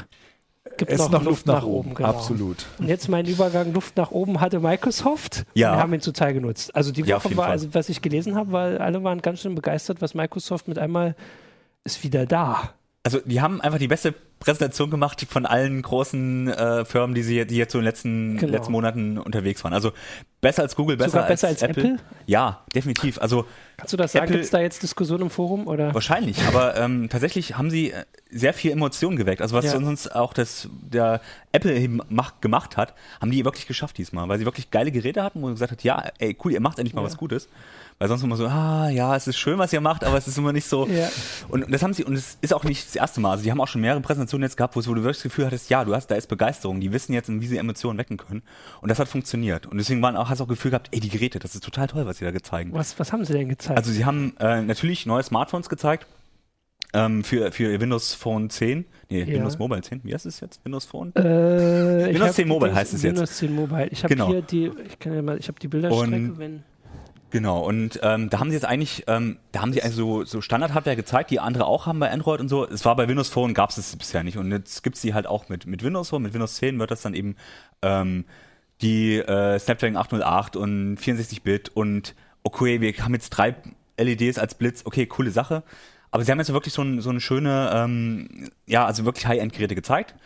gibt es noch, noch Luft, nach, nach oben. Genau. Absolut. Und jetzt mein Übergang Luft nach oben hatte Microsoft. Ja. Wir haben ihn zuteil genutzt. Also die Woche ja, war, also was ich gelesen habe, weil alle waren ganz schön begeistert, was Microsoft mit einmal ist wieder da. Also die haben einfach die beste Präsentation gemacht von allen großen äh, Firmen, die sie die jetzt so in den letzten, genau. letzten Monaten unterwegs waren. Also Besser als Google, besser, besser als, als Apple? Apple? Ja, definitiv. Also Kannst du das sagen? Gibt es da jetzt Diskussionen im Forum? Oder? Wahrscheinlich, aber ähm, tatsächlich haben sie äh, sehr viel Emotionen geweckt. Also was ja. sonst auch das, der Apple macht, gemacht hat, haben die wirklich geschafft diesmal, weil sie wirklich geile Geräte hatten, wo sie gesagt hat, ja, ey, cool, ihr macht endlich mal ja. was Gutes. Weil sonst immer so, ah, ja, es ist schön, was ihr macht, aber es ist immer nicht so. Ja. Und das haben sie, und es ist auch nicht das erste Mal. Also die haben auch schon mehrere Präsentationen jetzt gehabt, wo, du wirklich das Gefühl hattest, ja, du hast, da ist Begeisterung. Die wissen jetzt, wie sie Emotionen wecken können. Und das hat funktioniert. Und deswegen waren auch, hast du auch das Gefühl gehabt, ey, die Geräte, das ist total toll, was sie da gezeigt. Was, was haben sie denn gezeigt? Also sie haben äh, natürlich neue Smartphones gezeigt. Ähm, für, für Windows Phone 10. Nee, ja. Windows Mobile 10. Wie heißt es jetzt? Windows Phone? Äh, Windows 10 Mobile heißt es jetzt. Windows 10 Mobile. Ich habe genau. hier die, ich kann ja mal, ich habe die Bilderstrecke, wenn. Genau, und ähm, da haben sie jetzt eigentlich, ähm, da haben sie also so Standard-Hardware gezeigt, die andere auch haben bei Android und so. Es war bei Windows Phone, gab es es bisher nicht. Und jetzt gibt es die halt auch mit, mit Windows Phone. Mit Windows 10 wird das dann eben ähm, die äh, Snapdragon 808 und 64-Bit und okay, wir haben jetzt drei LEDs als Blitz, okay, coole Sache. Aber sie haben jetzt wirklich so, ein, so eine schöne, ähm, ja, also wirklich High-End-Geräte gezeigt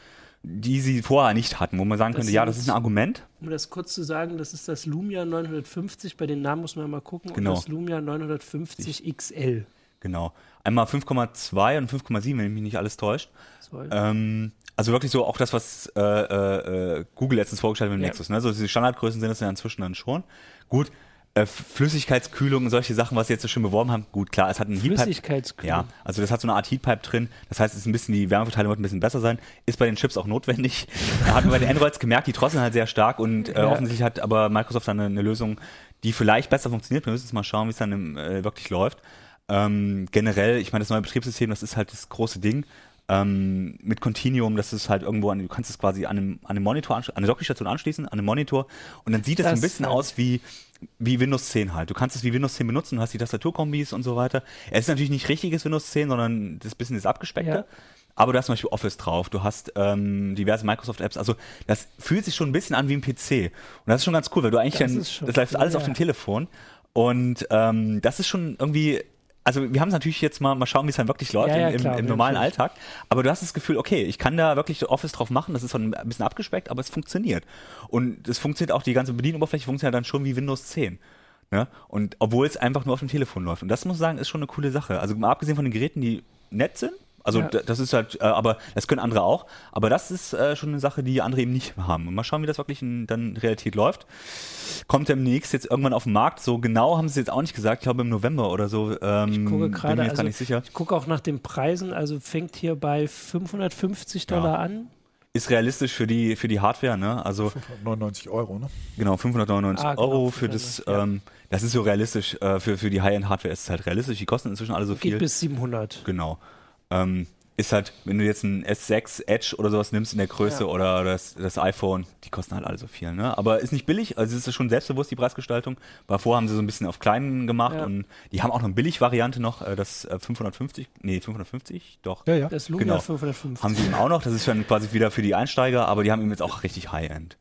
die sie vorher nicht hatten, wo man sagen das könnte, ja, das ist ein Argument. Um das kurz zu sagen, das ist das Lumia 950, bei den Namen muss man mal gucken, genau. und das Lumia 950 XL. Genau. Einmal 5,2 und 5,7, wenn mich nicht alles täuscht. Ähm, also wirklich so auch das, was äh, äh, Google letztens vorgestellt hat mit dem ja. Nexus. Ne? So diese Standardgrößen sind es ja inzwischen dann schon. Gut, äh, Flüssigkeitskühlung und solche Sachen, was sie jetzt so schön beworben haben. Gut, klar, es hat einen Heatpipe. Flüssigkeitskühlung. Ja, also das hat so eine Art Heatpipe drin. Das heißt, es ist ein bisschen, die Wärmeverteilung wird ein bisschen besser sein. Ist bei den Chips auch notwendig. Da hat man bei den Androids gemerkt, die trotzdem halt sehr stark und äh, ja. offensichtlich hat aber Microsoft dann eine, eine, Lösung, die vielleicht besser funktioniert. Wir müssen jetzt mal schauen, wie es dann im, äh, wirklich läuft. Ähm, generell, ich meine, das neue Betriebssystem, das ist halt das große Ding. Ähm, mit Continuum, das ist halt irgendwo an, du kannst es quasi an einem, an einem Monitor, an eine Dockingstation anschließen, an einem Monitor und dann sieht es ein bisschen aus wie, wie Windows 10 halt. Du kannst es wie Windows 10 benutzen, du hast die Tastaturkombis und so weiter. Es ist natürlich nicht richtiges Windows 10, sondern das bisschen das abgespeckte. Ja. Aber du hast zum Beispiel Office drauf, du hast ähm, diverse Microsoft-Apps. Also das fühlt sich schon ein bisschen an wie ein PC. Und das ist schon ganz cool, weil du eigentlich das dann, das läuft alles ja. auf dem Telefon. Und ähm, das ist schon irgendwie also wir haben es natürlich jetzt mal, mal schauen, wie es dann wirklich läuft ja, ja, im, klar, im, normalen natürlich. Alltag. Aber du hast das Gefühl, okay, ich kann da wirklich Office drauf machen, das ist so ein bisschen abgespeckt, aber es funktioniert. Und es funktioniert auch, die ganze Bedienoberfläche funktioniert dann schon wie Windows 10. Ne? Und obwohl es einfach nur auf dem Telefon läuft. Und das muss ich sagen, ist schon eine coole Sache. Also mal abgesehen von den Geräten, die nett sind, also ja. das ist halt, äh, aber das können andere auch. Aber das ist äh, schon eine Sache, die andere eben nicht haben. Und mal schauen, wie das wirklich in dann Realität läuft. Kommt demnächst jetzt irgendwann auf den Markt. So genau haben sie jetzt auch nicht gesagt. Ich glaube im November oder so. Ähm, ich gucke gerade, also, ich gucke auch nach den Preisen. Also fängt hier bei 550 Dollar ja. an ist realistisch für die für die Hardware, ne? Also 599 Euro, ne? Genau, 599 ah, genau, Euro für das. Ja. Ähm, das ist so realistisch äh, für für die High-End Hardware ist es halt realistisch. Die kosten inzwischen alle so Geht viel. Geht bis 700. Genau. Ähm, ist halt, wenn du jetzt ein S6 Edge oder sowas nimmst in der Größe ja. oder das, das iPhone, die kosten halt alle so viel, ne? Aber ist nicht billig, also es ist schon selbstbewusst, die Preisgestaltung. Davor haben sie so ein bisschen auf kleinen gemacht ja. und die haben auch noch eine Billig-Variante noch, äh, das 550, äh, nee, 550, doch. Ja, ja. Das Lumia genau. 550. Haben sie eben auch noch, das ist dann quasi wieder für die Einsteiger, aber die haben eben jetzt auch richtig High-End.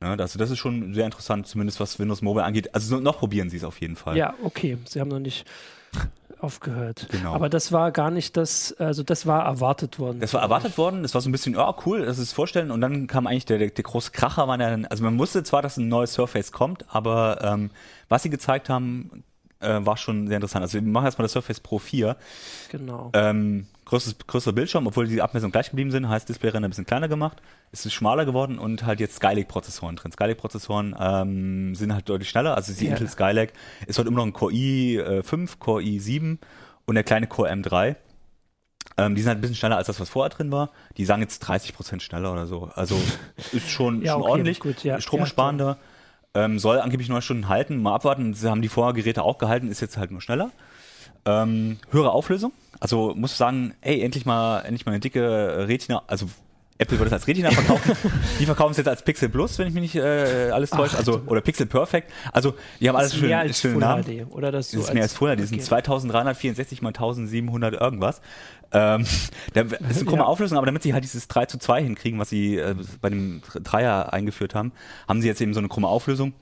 Ne, das, das ist schon sehr interessant, zumindest was Windows Mobile angeht. Also noch probieren sie es auf jeden Fall. Ja, okay. Sie haben noch nicht aufgehört. Genau. Aber das war gar nicht das, also das war erwartet worden. Das war erwartet worden, das war so ein bisschen, ja, cool, das ist vorstellen. Und dann kam eigentlich der, der, der große Kracher, war dann, also man wusste zwar, dass ein neues Surface kommt, aber ähm, was sie gezeigt haben, äh, war schon sehr interessant. Also wir machen erstmal das Surface Pro 4. Genau. Ähm, größeres, größerer Bildschirm, obwohl die Abmessungen gleich geblieben sind, heißt Display-Ränder ein bisschen kleiner gemacht. Es ist schmaler geworden und halt jetzt Skylake-Prozessoren drin. Skylake-Prozessoren ähm, sind halt deutlich schneller. Also die ja. Intel Skylake ist halt immer noch ein Core i5, äh, Core i7 und der kleine Core M3. Ähm, die sind halt ein bisschen schneller als das, was vorher drin war. Die sagen jetzt 30% schneller oder so. Also ist schon, ja, schon okay, ordentlich. Gut, ja. Stromsparender. Ähm, soll angeblich neun Stunden halten. Mal abwarten. Sie haben die Vorgeräte auch gehalten, ist jetzt halt nur schneller. Ähm, höhere Auflösung. Also muss ich sagen, ey, endlich mal, endlich mal eine dicke Retina, also Apple würde es als Retina verkaufen. die verkaufen es jetzt als Pixel Plus, wenn ich mich nicht äh, alles täusche. Also, oder Pixel Perfect. Also, die haben alles schön, mehr als schöne Namen. HD, oder das, so das ist mehr als Full HD. Die sind 2364 mal 1700 irgendwas. Ähm, das ist eine krumme ja. Auflösung, aber damit sie halt dieses 3 zu 2 hinkriegen, was sie äh, bei dem Dreier eingeführt haben, haben sie jetzt eben so eine krumme Auflösung.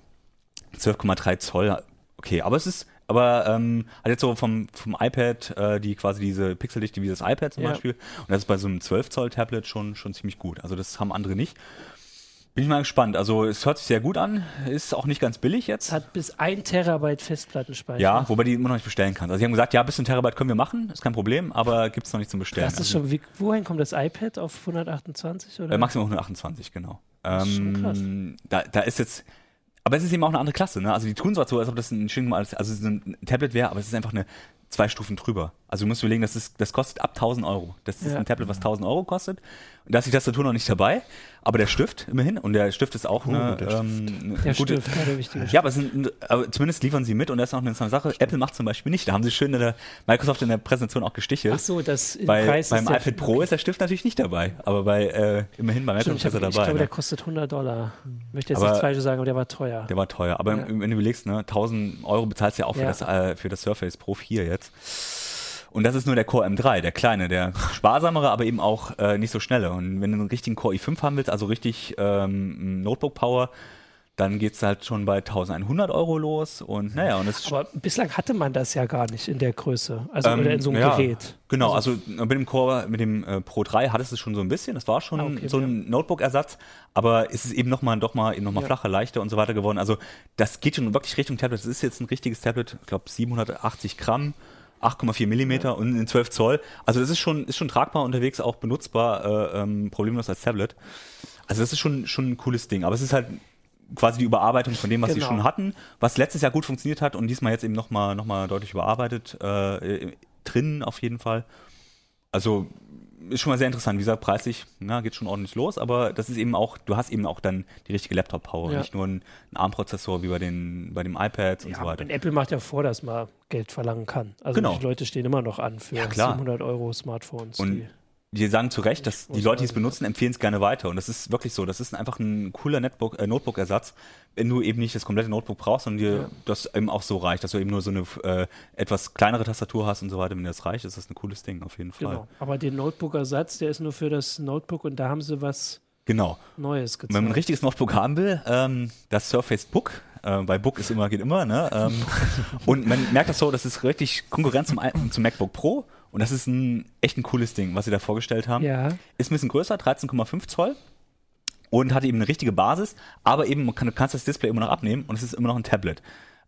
12,3 Zoll. Okay, aber es ist aber ähm, hat jetzt so vom, vom iPad äh, die quasi diese Pixeldichte wie das iPad zum ja. Beispiel. Und das ist bei so einem 12 Zoll Tablet schon, schon ziemlich gut. Also das haben andere nicht. Bin ich mal gespannt. Also es hört sich sehr gut an, ist auch nicht ganz billig jetzt. Hat bis ein Terabyte Festplattenspeicher. Ja, wobei die immer noch nicht bestellen kann. Also sie haben gesagt, ja, bis ein Terabyte können wir machen, ist kein Problem, aber gibt es noch nicht zum Bestellen. Das ist schon, wie, wohin kommt das iPad auf 128 oder? Äh, maximal 128, genau. Das ist schon krass. Ähm, da, da ist jetzt, aber es ist eben auch eine andere Klasse, ne? Also die tun zwar so, als ob das ein, also ein Tablet wäre, aber es ist einfach eine zwei Stufen drüber. Also du musst überlegen, das, ist, das kostet ab 1000 Euro. Das ist ja. ein Tablet, was 1000 Euro kostet. Und da ist die Tastatur noch nicht dabei, aber der Stift immerhin. Und der Stift ist auch oh, eine, der, ähm, der gute, Stift, ja, der wichtige Ja, aber, sind, aber, zumindest liefern sie mit und das ist auch eine Sache. Apple macht zum Beispiel nicht. Da haben sie schön in der Microsoft in der Präsentation auch gestichelt. Ach so, das bei, Preis Beim iPad Pro okay. ist der Stift natürlich nicht dabei, aber bei äh, immerhin beim Microsoft ist er dabei. Ich glaube, ne? der kostet 100 Dollar. Ich möchte jetzt aber, nichts Falsches sagen, aber der war teuer. Der war teuer. Aber ja. wenn du überlegst, ne, 1000 Euro bezahlst du ja auch für, das, äh, für das Surface Pro 4 jetzt. Und das ist nur der Core M3, der kleine, der sparsamere, aber eben auch äh, nicht so schnelle. Und wenn du einen richtigen Core i5 haben willst, also richtig ähm, Notebook-Power, dann geht es halt schon bei 1100 Euro los und naja und es aber bislang hatte man das ja gar nicht in der Größe also ähm, oder in so einem ja, Gerät genau also, also, mit dem Core mit dem äh, Pro 3 hattest du es schon so ein bisschen das war schon ah, okay, so ein ja. Notebook Ersatz aber es ist eben noch mal doch mal eben noch mal ja. flacher leichter und so weiter geworden also das geht schon wirklich Richtung Tablet das ist jetzt ein richtiges Tablet ich glaube 780 Gramm 8,4 Millimeter und in 12 Zoll. Also das ist schon, ist schon tragbar unterwegs, auch benutzbar, äh, ähm, problemlos als Tablet. Also das ist schon, schon ein cooles Ding. Aber es ist halt quasi die Überarbeitung von dem, was genau. sie schon hatten, was letztes Jahr gut funktioniert hat und diesmal jetzt eben nochmal noch mal deutlich überarbeitet, äh, drin auf jeden Fall. Also ist schon mal sehr interessant. Wie gesagt, preislich na, geht schon ordentlich los, aber das ist eben auch, du hast eben auch dann die richtige Laptop-Power, ja. nicht nur ein, ein ARM-Prozessor wie bei den bei dem iPads und ja, so weiter. Und Apple macht ja vor, dass man Geld verlangen kann. Also genau. die Leute stehen immer noch an für ja, 700 Euro Smartphones. Und die sagen zu Recht, dass die Leute, die es benutzen, empfehlen es gerne weiter. Und das ist wirklich so. Das ist einfach ein cooler Netbook, äh, Notebook-Ersatz, wenn du eben nicht das komplette Notebook brauchst und dir ja. das eben auch so reicht, dass du eben nur so eine äh, etwas kleinere Tastatur hast und so weiter. Wenn dir das reicht, ist das ein cooles Ding auf jeden Fall. Genau. Aber der Notebook-Ersatz, der ist nur für das Notebook und da haben sie was genau. Neues gezeigt. Wenn man ein richtiges Notebook haben will, ähm, das Surface Book, äh, bei Book ist immer, geht immer, ne? Ähm, und man merkt das so, das ist richtig Konkurrenz zum, zum MacBook Pro und das ist ein echt ein cooles Ding, was sie da vorgestellt haben. Ja. Ist ein bisschen größer, 13,5 Zoll und hat eben eine richtige Basis, aber eben man kann, du kannst das Display immer noch abnehmen und es ist immer noch ein Tablet.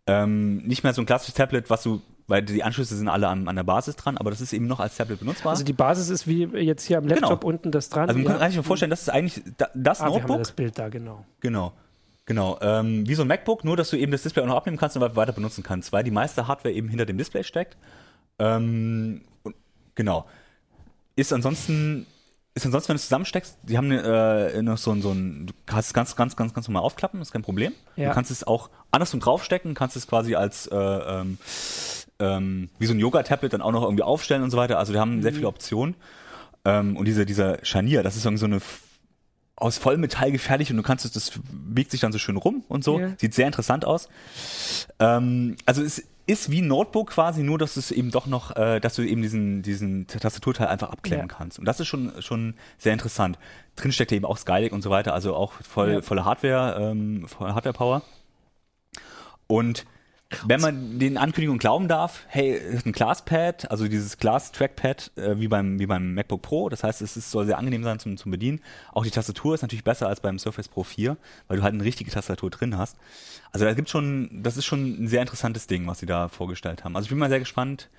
Ähm, nicht mehr so ein klassisches Tablet, was du weil die Anschlüsse sind alle an, an, der Basis dran, aber das ist eben noch als Tablet benutzbar. Also die Basis ist wie jetzt hier am Laptop genau. unten das dran. Also man ja. kann sich mal vorstellen, das ist eigentlich das ah, Notebook. Wir haben das Bild da, genau. Genau. Genau, ähm, wie so ein MacBook, nur dass du eben das Display auch noch abnehmen kannst und weiter benutzen kannst, weil die meiste Hardware eben hinter dem Display steckt. Ähm, genau. Ist ansonsten, ist ansonsten, wenn du es zusammensteckst, die haben äh, noch so ein, so ein, du kannst es ganz, ganz, ganz, ganz normal aufklappen, ist kein Problem. Ja. Du kannst es auch andersrum draufstecken, kannst es quasi als, äh, ähm, ähm, wie so ein Yoga-Tablet dann auch noch irgendwie aufstellen und so weiter. Also die haben mhm. sehr viele Optionen. Ähm, und diese, dieser Scharnier, das ist irgendwie so eine aus Vollmetall gefertigt und du kannst es, das biegt sich dann so schön rum und so. Ja. Sieht sehr interessant aus. Ähm, also es ist wie ein Notebook quasi, nur dass es eben doch noch, äh, dass du eben diesen, diesen Tastaturteil einfach abklemmen ja. kannst. Und das ist schon, schon sehr interessant. Drin steckt eben auch Skylake und so weiter, also auch voll, ja. volle Hardware, ähm, volle Hardware-Power. Und wenn man den Ankündigungen glauben darf, hey, ein Glasspad, also dieses Glas-Trackpad, äh, wie, beim, wie beim MacBook Pro. Das heißt, es ist, soll sehr angenehm sein zum, zum Bedienen. Auch die Tastatur ist natürlich besser als beim Surface Pro 4, weil du halt eine richtige Tastatur drin hast. Also da gibt schon, das ist schon ein sehr interessantes Ding, was sie da vorgestellt haben. Also ich bin mal sehr gespannt,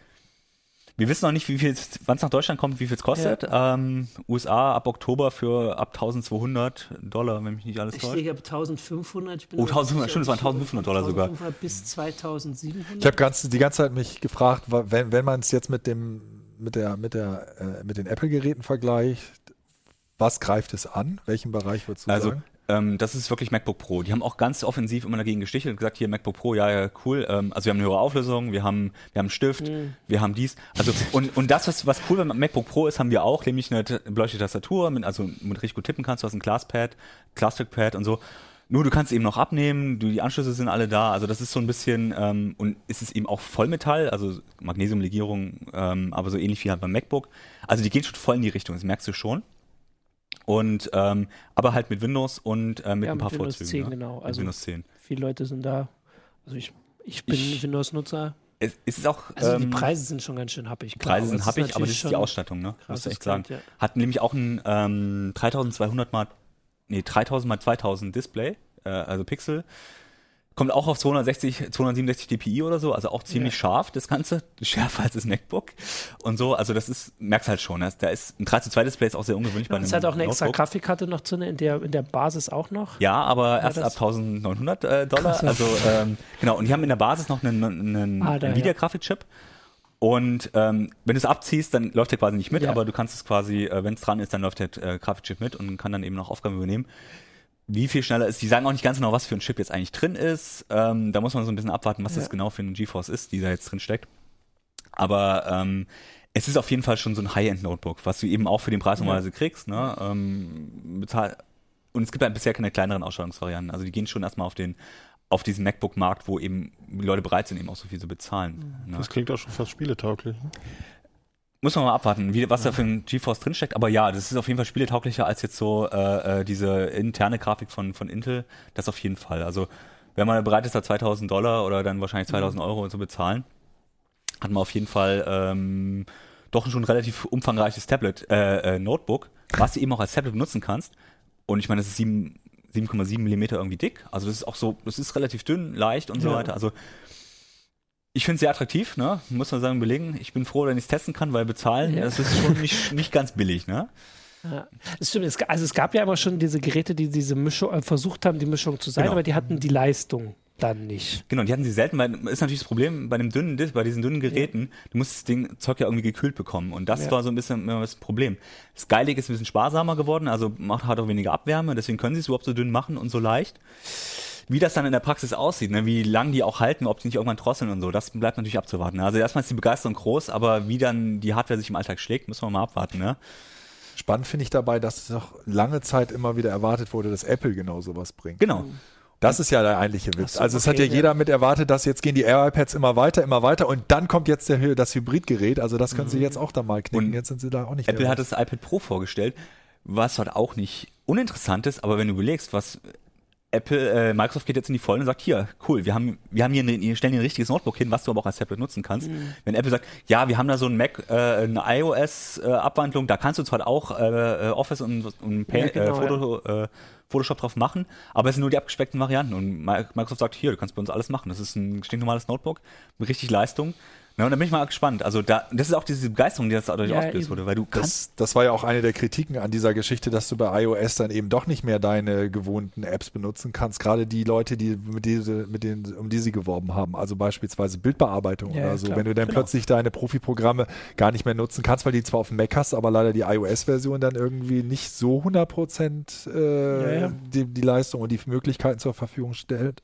wir wissen noch nicht, wie viel, wann es nach Deutschland kommt, wie viel es kostet. Ja. Ähm, USA ab Oktober für ab 1200 Dollar, wenn mich nicht alles täuscht. Ich ab 1500. Ich bin oh, 1500, stimmt, es waren 1500 Dollar 1500 sogar. bis 2700. Ich habe ganz, die ganze Zeit mich gefragt, wenn, wenn man es jetzt mit dem, mit der, mit der, äh, mit den Apple-Geräten vergleicht, was greift es an? Welchen Bereich würdest du also, sagen? Ähm, das ist wirklich MacBook Pro. Die haben auch ganz offensiv immer dagegen gestichelt und gesagt, hier MacBook Pro, ja, ja, cool. Ähm, also wir haben eine höhere Auflösung, wir haben, wir haben einen Stift, mhm. wir haben dies. Also und, und das, was, was cool beim MacBook Pro ist, haben wir auch, nämlich eine beleuchtete Tastatur, mit, also mit richtig gut tippen kannst, du hast ein Glasspad, Glastrickpad und so. Nur du kannst eben noch abnehmen, du, die Anschlüsse sind alle da, also das ist so ein bisschen, ähm, und ist es eben auch Vollmetall, also Magnesiumlegierung, ähm, aber so ähnlich wie halt beim MacBook. Also die gehen schon voll in die Richtung, das merkst du schon. Und ähm, aber halt mit Windows und äh, mit ja, ein paar mit Windows Vorzügen. 10, ne? genau. Also Windows 10. Viele Leute sind da. Also ich, ich bin Windows-Nutzer. Es ist auch. Also ähm, die Preise sind schon ganz schön happig. Die Preise sind happig, aber das ist die Ausstattung, ne? Muss ich echt sagen. Ja. Hat nämlich auch ein ähm, 3200 mal nee, 3000 mal 2000 Display, äh, also Pixel. Kommt auch auf 260, 267 dpi oder so, also auch ziemlich ja. scharf, das Ganze. Schärfer als das MacBook. Und so, also das ist, merkst halt schon, da ist ein 3 zu 2 Display ist auch sehr ungewöhnlich ja, bei einem Es hat auch eine extra Grafikkarte noch drin, in der, in der Basis auch noch. Ja, aber erst ab 1900 äh, Dollar. Krass, also, ähm, genau, und die haben in der Basis noch einen, einen ah, Nvidia-Grafikchip. Und ähm, wenn du es abziehst, dann läuft der quasi nicht mit, ja. aber du kannst es quasi, äh, wenn es dran ist, dann läuft der äh, Grafikchip mit und kann dann eben noch Aufgaben übernehmen wie viel schneller ist. Die sagen auch nicht ganz genau, was für ein Chip jetzt eigentlich drin ist. Ähm, da muss man so ein bisschen abwarten, was ja. das genau für ein GeForce ist, die da jetzt drin steckt. Aber ähm, es ist auf jeden Fall schon so ein High-End-Notebook, was du eben auch für den Preis normalerweise ja. kriegst. Ne? Ähm, bezahl und es gibt halt bisher keine kleineren Ausstattungsvarianten. Also die gehen schon erstmal auf den auf diesen MacBook-Markt, wo eben Leute bereit sind, eben auch so viel zu bezahlen. Ne? Das klingt auch schon fast spieletauglich. Ne? Muss man mal abwarten, wie, was da für ein GeForce drinsteckt. Aber ja, das ist auf jeden Fall spieletauglicher als jetzt so äh, äh, diese interne Grafik von, von Intel. Das auf jeden Fall. Also wenn man bereit ist, da 2000 Dollar oder dann wahrscheinlich 2000 mhm. Euro zu bezahlen, hat man auf jeden Fall ähm, doch schon ein relativ umfangreiches Tablet, äh, äh, Notebook, was du eben auch als Tablet benutzen kannst. Und ich meine, das ist 7,7 Millimeter irgendwie dick. Also das ist auch so, das ist relativ dünn, leicht und so ja. weiter. Also ich finde es sehr attraktiv, ne? muss man sagen, belegen. Ich bin froh, wenn ich es testen kann, weil bezahlen, ja. das ist schon nicht, nicht ganz billig. Ne? Ja, das stimmt. Es, also es gab ja aber schon diese Geräte, die diese Mischung äh, versucht haben, die Mischung zu sein, genau. aber die hatten die Leistung dann nicht. Genau, die hatten sie selten, weil ist natürlich das Problem bei dem dünnen bei diesen dünnen Geräten, ja. du musst das Ding Zeug ja irgendwie gekühlt bekommen und das ja. war so ein bisschen das Problem. Das Geilig ist ein bisschen sparsamer geworden, also macht hat auch weniger Abwärme, deswegen können sie es überhaupt so dünn machen und so leicht. Wie das dann in der Praxis aussieht, ne? wie lang die auch halten, ob die nicht irgendwann drosseln und so, das bleibt natürlich abzuwarten. Also erstmal ist die Begeisterung groß, aber wie dann die Hardware sich im Alltag schlägt, müssen wir mal abwarten. Ne? Spannend finde ich dabei, dass es noch lange Zeit immer wieder erwartet wurde, dass Apple genau sowas bringt. Genau. Das ist ja der eigentliche Witz. So, also es okay, hat ja, ja jeder mit erwartet, dass jetzt gehen die Air iPads immer weiter, immer weiter und dann kommt jetzt der, das Hybridgerät. Also das können mhm. sie jetzt auch da mal knicken. Und jetzt sind sie da auch nicht. Apple hat das iPad Pro vorgestellt, was halt auch nicht uninteressant ist, aber wenn du überlegst, was Apple, äh, Microsoft geht jetzt in die Vollen und sagt, hier, cool, wir haben, wir haben hier, eine, stellen hier ein richtiges Notebook hin, was du aber auch als Tablet nutzen kannst. Mhm. Wenn Apple sagt, ja, wir haben da so ein Mac, äh, eine iOS-Abwandlung, äh, da kannst du zwar auch äh, Office und, und Pay, ja, genau, äh, Foto, ja. äh, Photoshop drauf machen, aber es sind nur die abgespeckten Varianten und Microsoft sagt, hier, du kannst bei uns alles machen. Das ist ein stinknormales Notebook mit richtig Leistung. Ja, und da bin ich mal gespannt. Also da, das ist auch diese Begeisterung, die das dadurch ja, ausgelöst wurde, weil du kannst. Das, das war ja auch eine der Kritiken an dieser Geschichte, dass du bei iOS dann eben doch nicht mehr deine gewohnten Apps benutzen kannst. Gerade die Leute, die mit, diese, mit denen, um die sie geworben haben. Also beispielsweise Bildbearbeitung ja, oder so. Klar. Wenn du dann genau. plötzlich deine Profi-Programme gar nicht mehr nutzen kannst, weil die zwar auf dem Mac hast, aber leider die iOS-Version dann irgendwie nicht so 100 Prozent äh, ja, die, die Leistung und die Möglichkeiten zur Verfügung stellt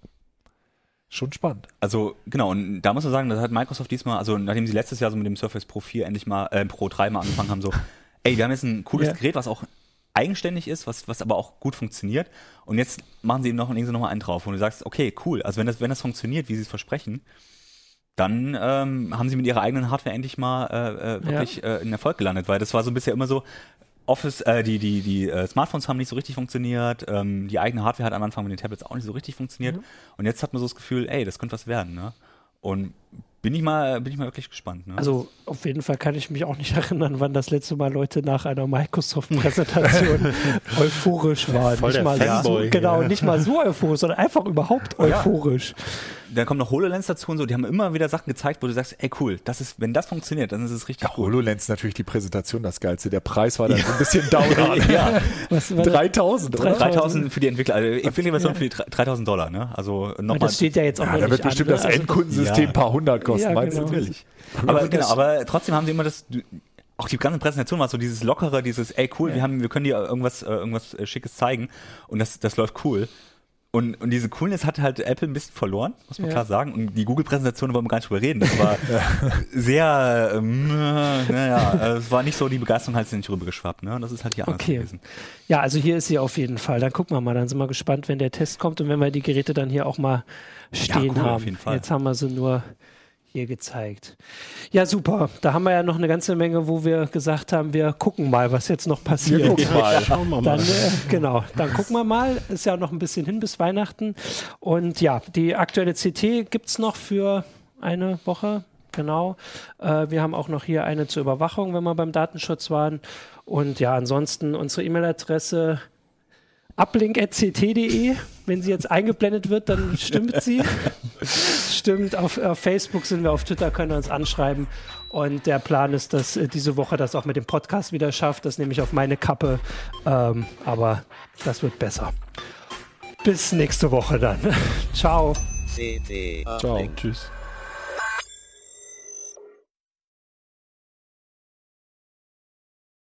schon spannend. Also genau, und da muss man sagen, das hat Microsoft diesmal, also nachdem sie letztes Jahr so mit dem Surface Pro 4 endlich mal, äh, Pro 3 mal angefangen haben, so, ey, wir haben jetzt ein cooles ja. Gerät, was auch eigenständig ist, was, was aber auch gut funktioniert. Und jetzt machen sie eben noch, legen sie noch mal einen drauf, und du sagst, okay, cool, also wenn das, wenn das funktioniert, wie sie es versprechen, dann ähm, haben sie mit ihrer eigenen Hardware endlich mal äh, äh wirklich ja. äh, in Erfolg gelandet, weil das war so bisher immer so, Office, äh, die, die, die äh, Smartphones haben nicht so richtig funktioniert, ähm, die eigene Hardware hat am Anfang mit den Tablets auch nicht so richtig funktioniert. Mhm. Und jetzt hat man so das Gefühl, ey, das könnte was werden, ne? Und bin ich mal, bin ich mal wirklich gespannt. Ne? Also auf jeden Fall kann ich mich auch nicht erinnern, wann das letzte Mal Leute nach einer Microsoft-Präsentation euphorisch waren. Voll nicht mal Fanboy, so, genau, nicht mal so euphorisch, sondern einfach überhaupt euphorisch. Ja dann kommen noch HoloLens dazu und so, die haben immer wieder Sachen gezeigt, wo du sagst, ey cool, das ist, wenn das funktioniert, dann ist es richtig ja, cool. HoloLens natürlich die Präsentation das Geilste. Der Preis war dann ja. so ein bisschen downer. ja. Was 3000, oder? 3000 für die Entwickler, also Entwicklerversion ja. für die 3000 Dollar, ne? Also nochmal. Das steht ja jetzt auch ja, Da wird bestimmt an, das also, Endkundensystem ein paar hundert kosten, ja, meinst genau. du? Natürlich. Aber genau, aber trotzdem haben sie immer das, auch die ganze Präsentation war so dieses lockere, dieses, ey cool, ja. wir haben, wir können dir irgendwas, äh, irgendwas äh, Schickes zeigen und das, das läuft cool. Und, und diese Coolness hat halt Apple ein bisschen verloren, muss man ja. klar sagen. Und die Google-Präsentation wollen wir gar nicht drüber reden. Das war sehr, ähm, naja, es war nicht so die Begeisterung halt nicht rübergeschwappt. Ne? Das ist halt hier anders okay. gewesen. Ja, also hier ist sie auf jeden Fall. Dann gucken wir mal. Dann sind wir gespannt, wenn der Test kommt und wenn wir die Geräte dann hier auch mal stehen ja, cool, haben. Auf jeden Fall. Jetzt haben wir sie nur hier gezeigt. Ja, super. Da haben wir ja noch eine ganze Menge, wo wir gesagt haben, wir gucken mal, was jetzt noch passiert. Wir gucken mal. Schauen wir mal. Dann, äh, genau, dann gucken wir mal. Ist ja noch ein bisschen hin bis Weihnachten. Und ja, die aktuelle CT gibt es noch für eine Woche. Genau. Äh, wir haben auch noch hier eine zur Überwachung, wenn wir beim Datenschutz waren. Und ja, ansonsten unsere E-Mail-Adresse uplink.ct.de. Wenn sie jetzt eingeblendet wird, dann stimmt sie. stimmt, auf, auf, Facebook sind wir, auf Twitter können wir uns anschreiben. Und der Plan ist, dass äh, diese Woche das auch mit dem Podcast wieder schafft. Das nehme ich auf meine Kappe. Ähm, aber das wird besser. Bis nächste Woche dann. Ciao. Ciao. Tschüss.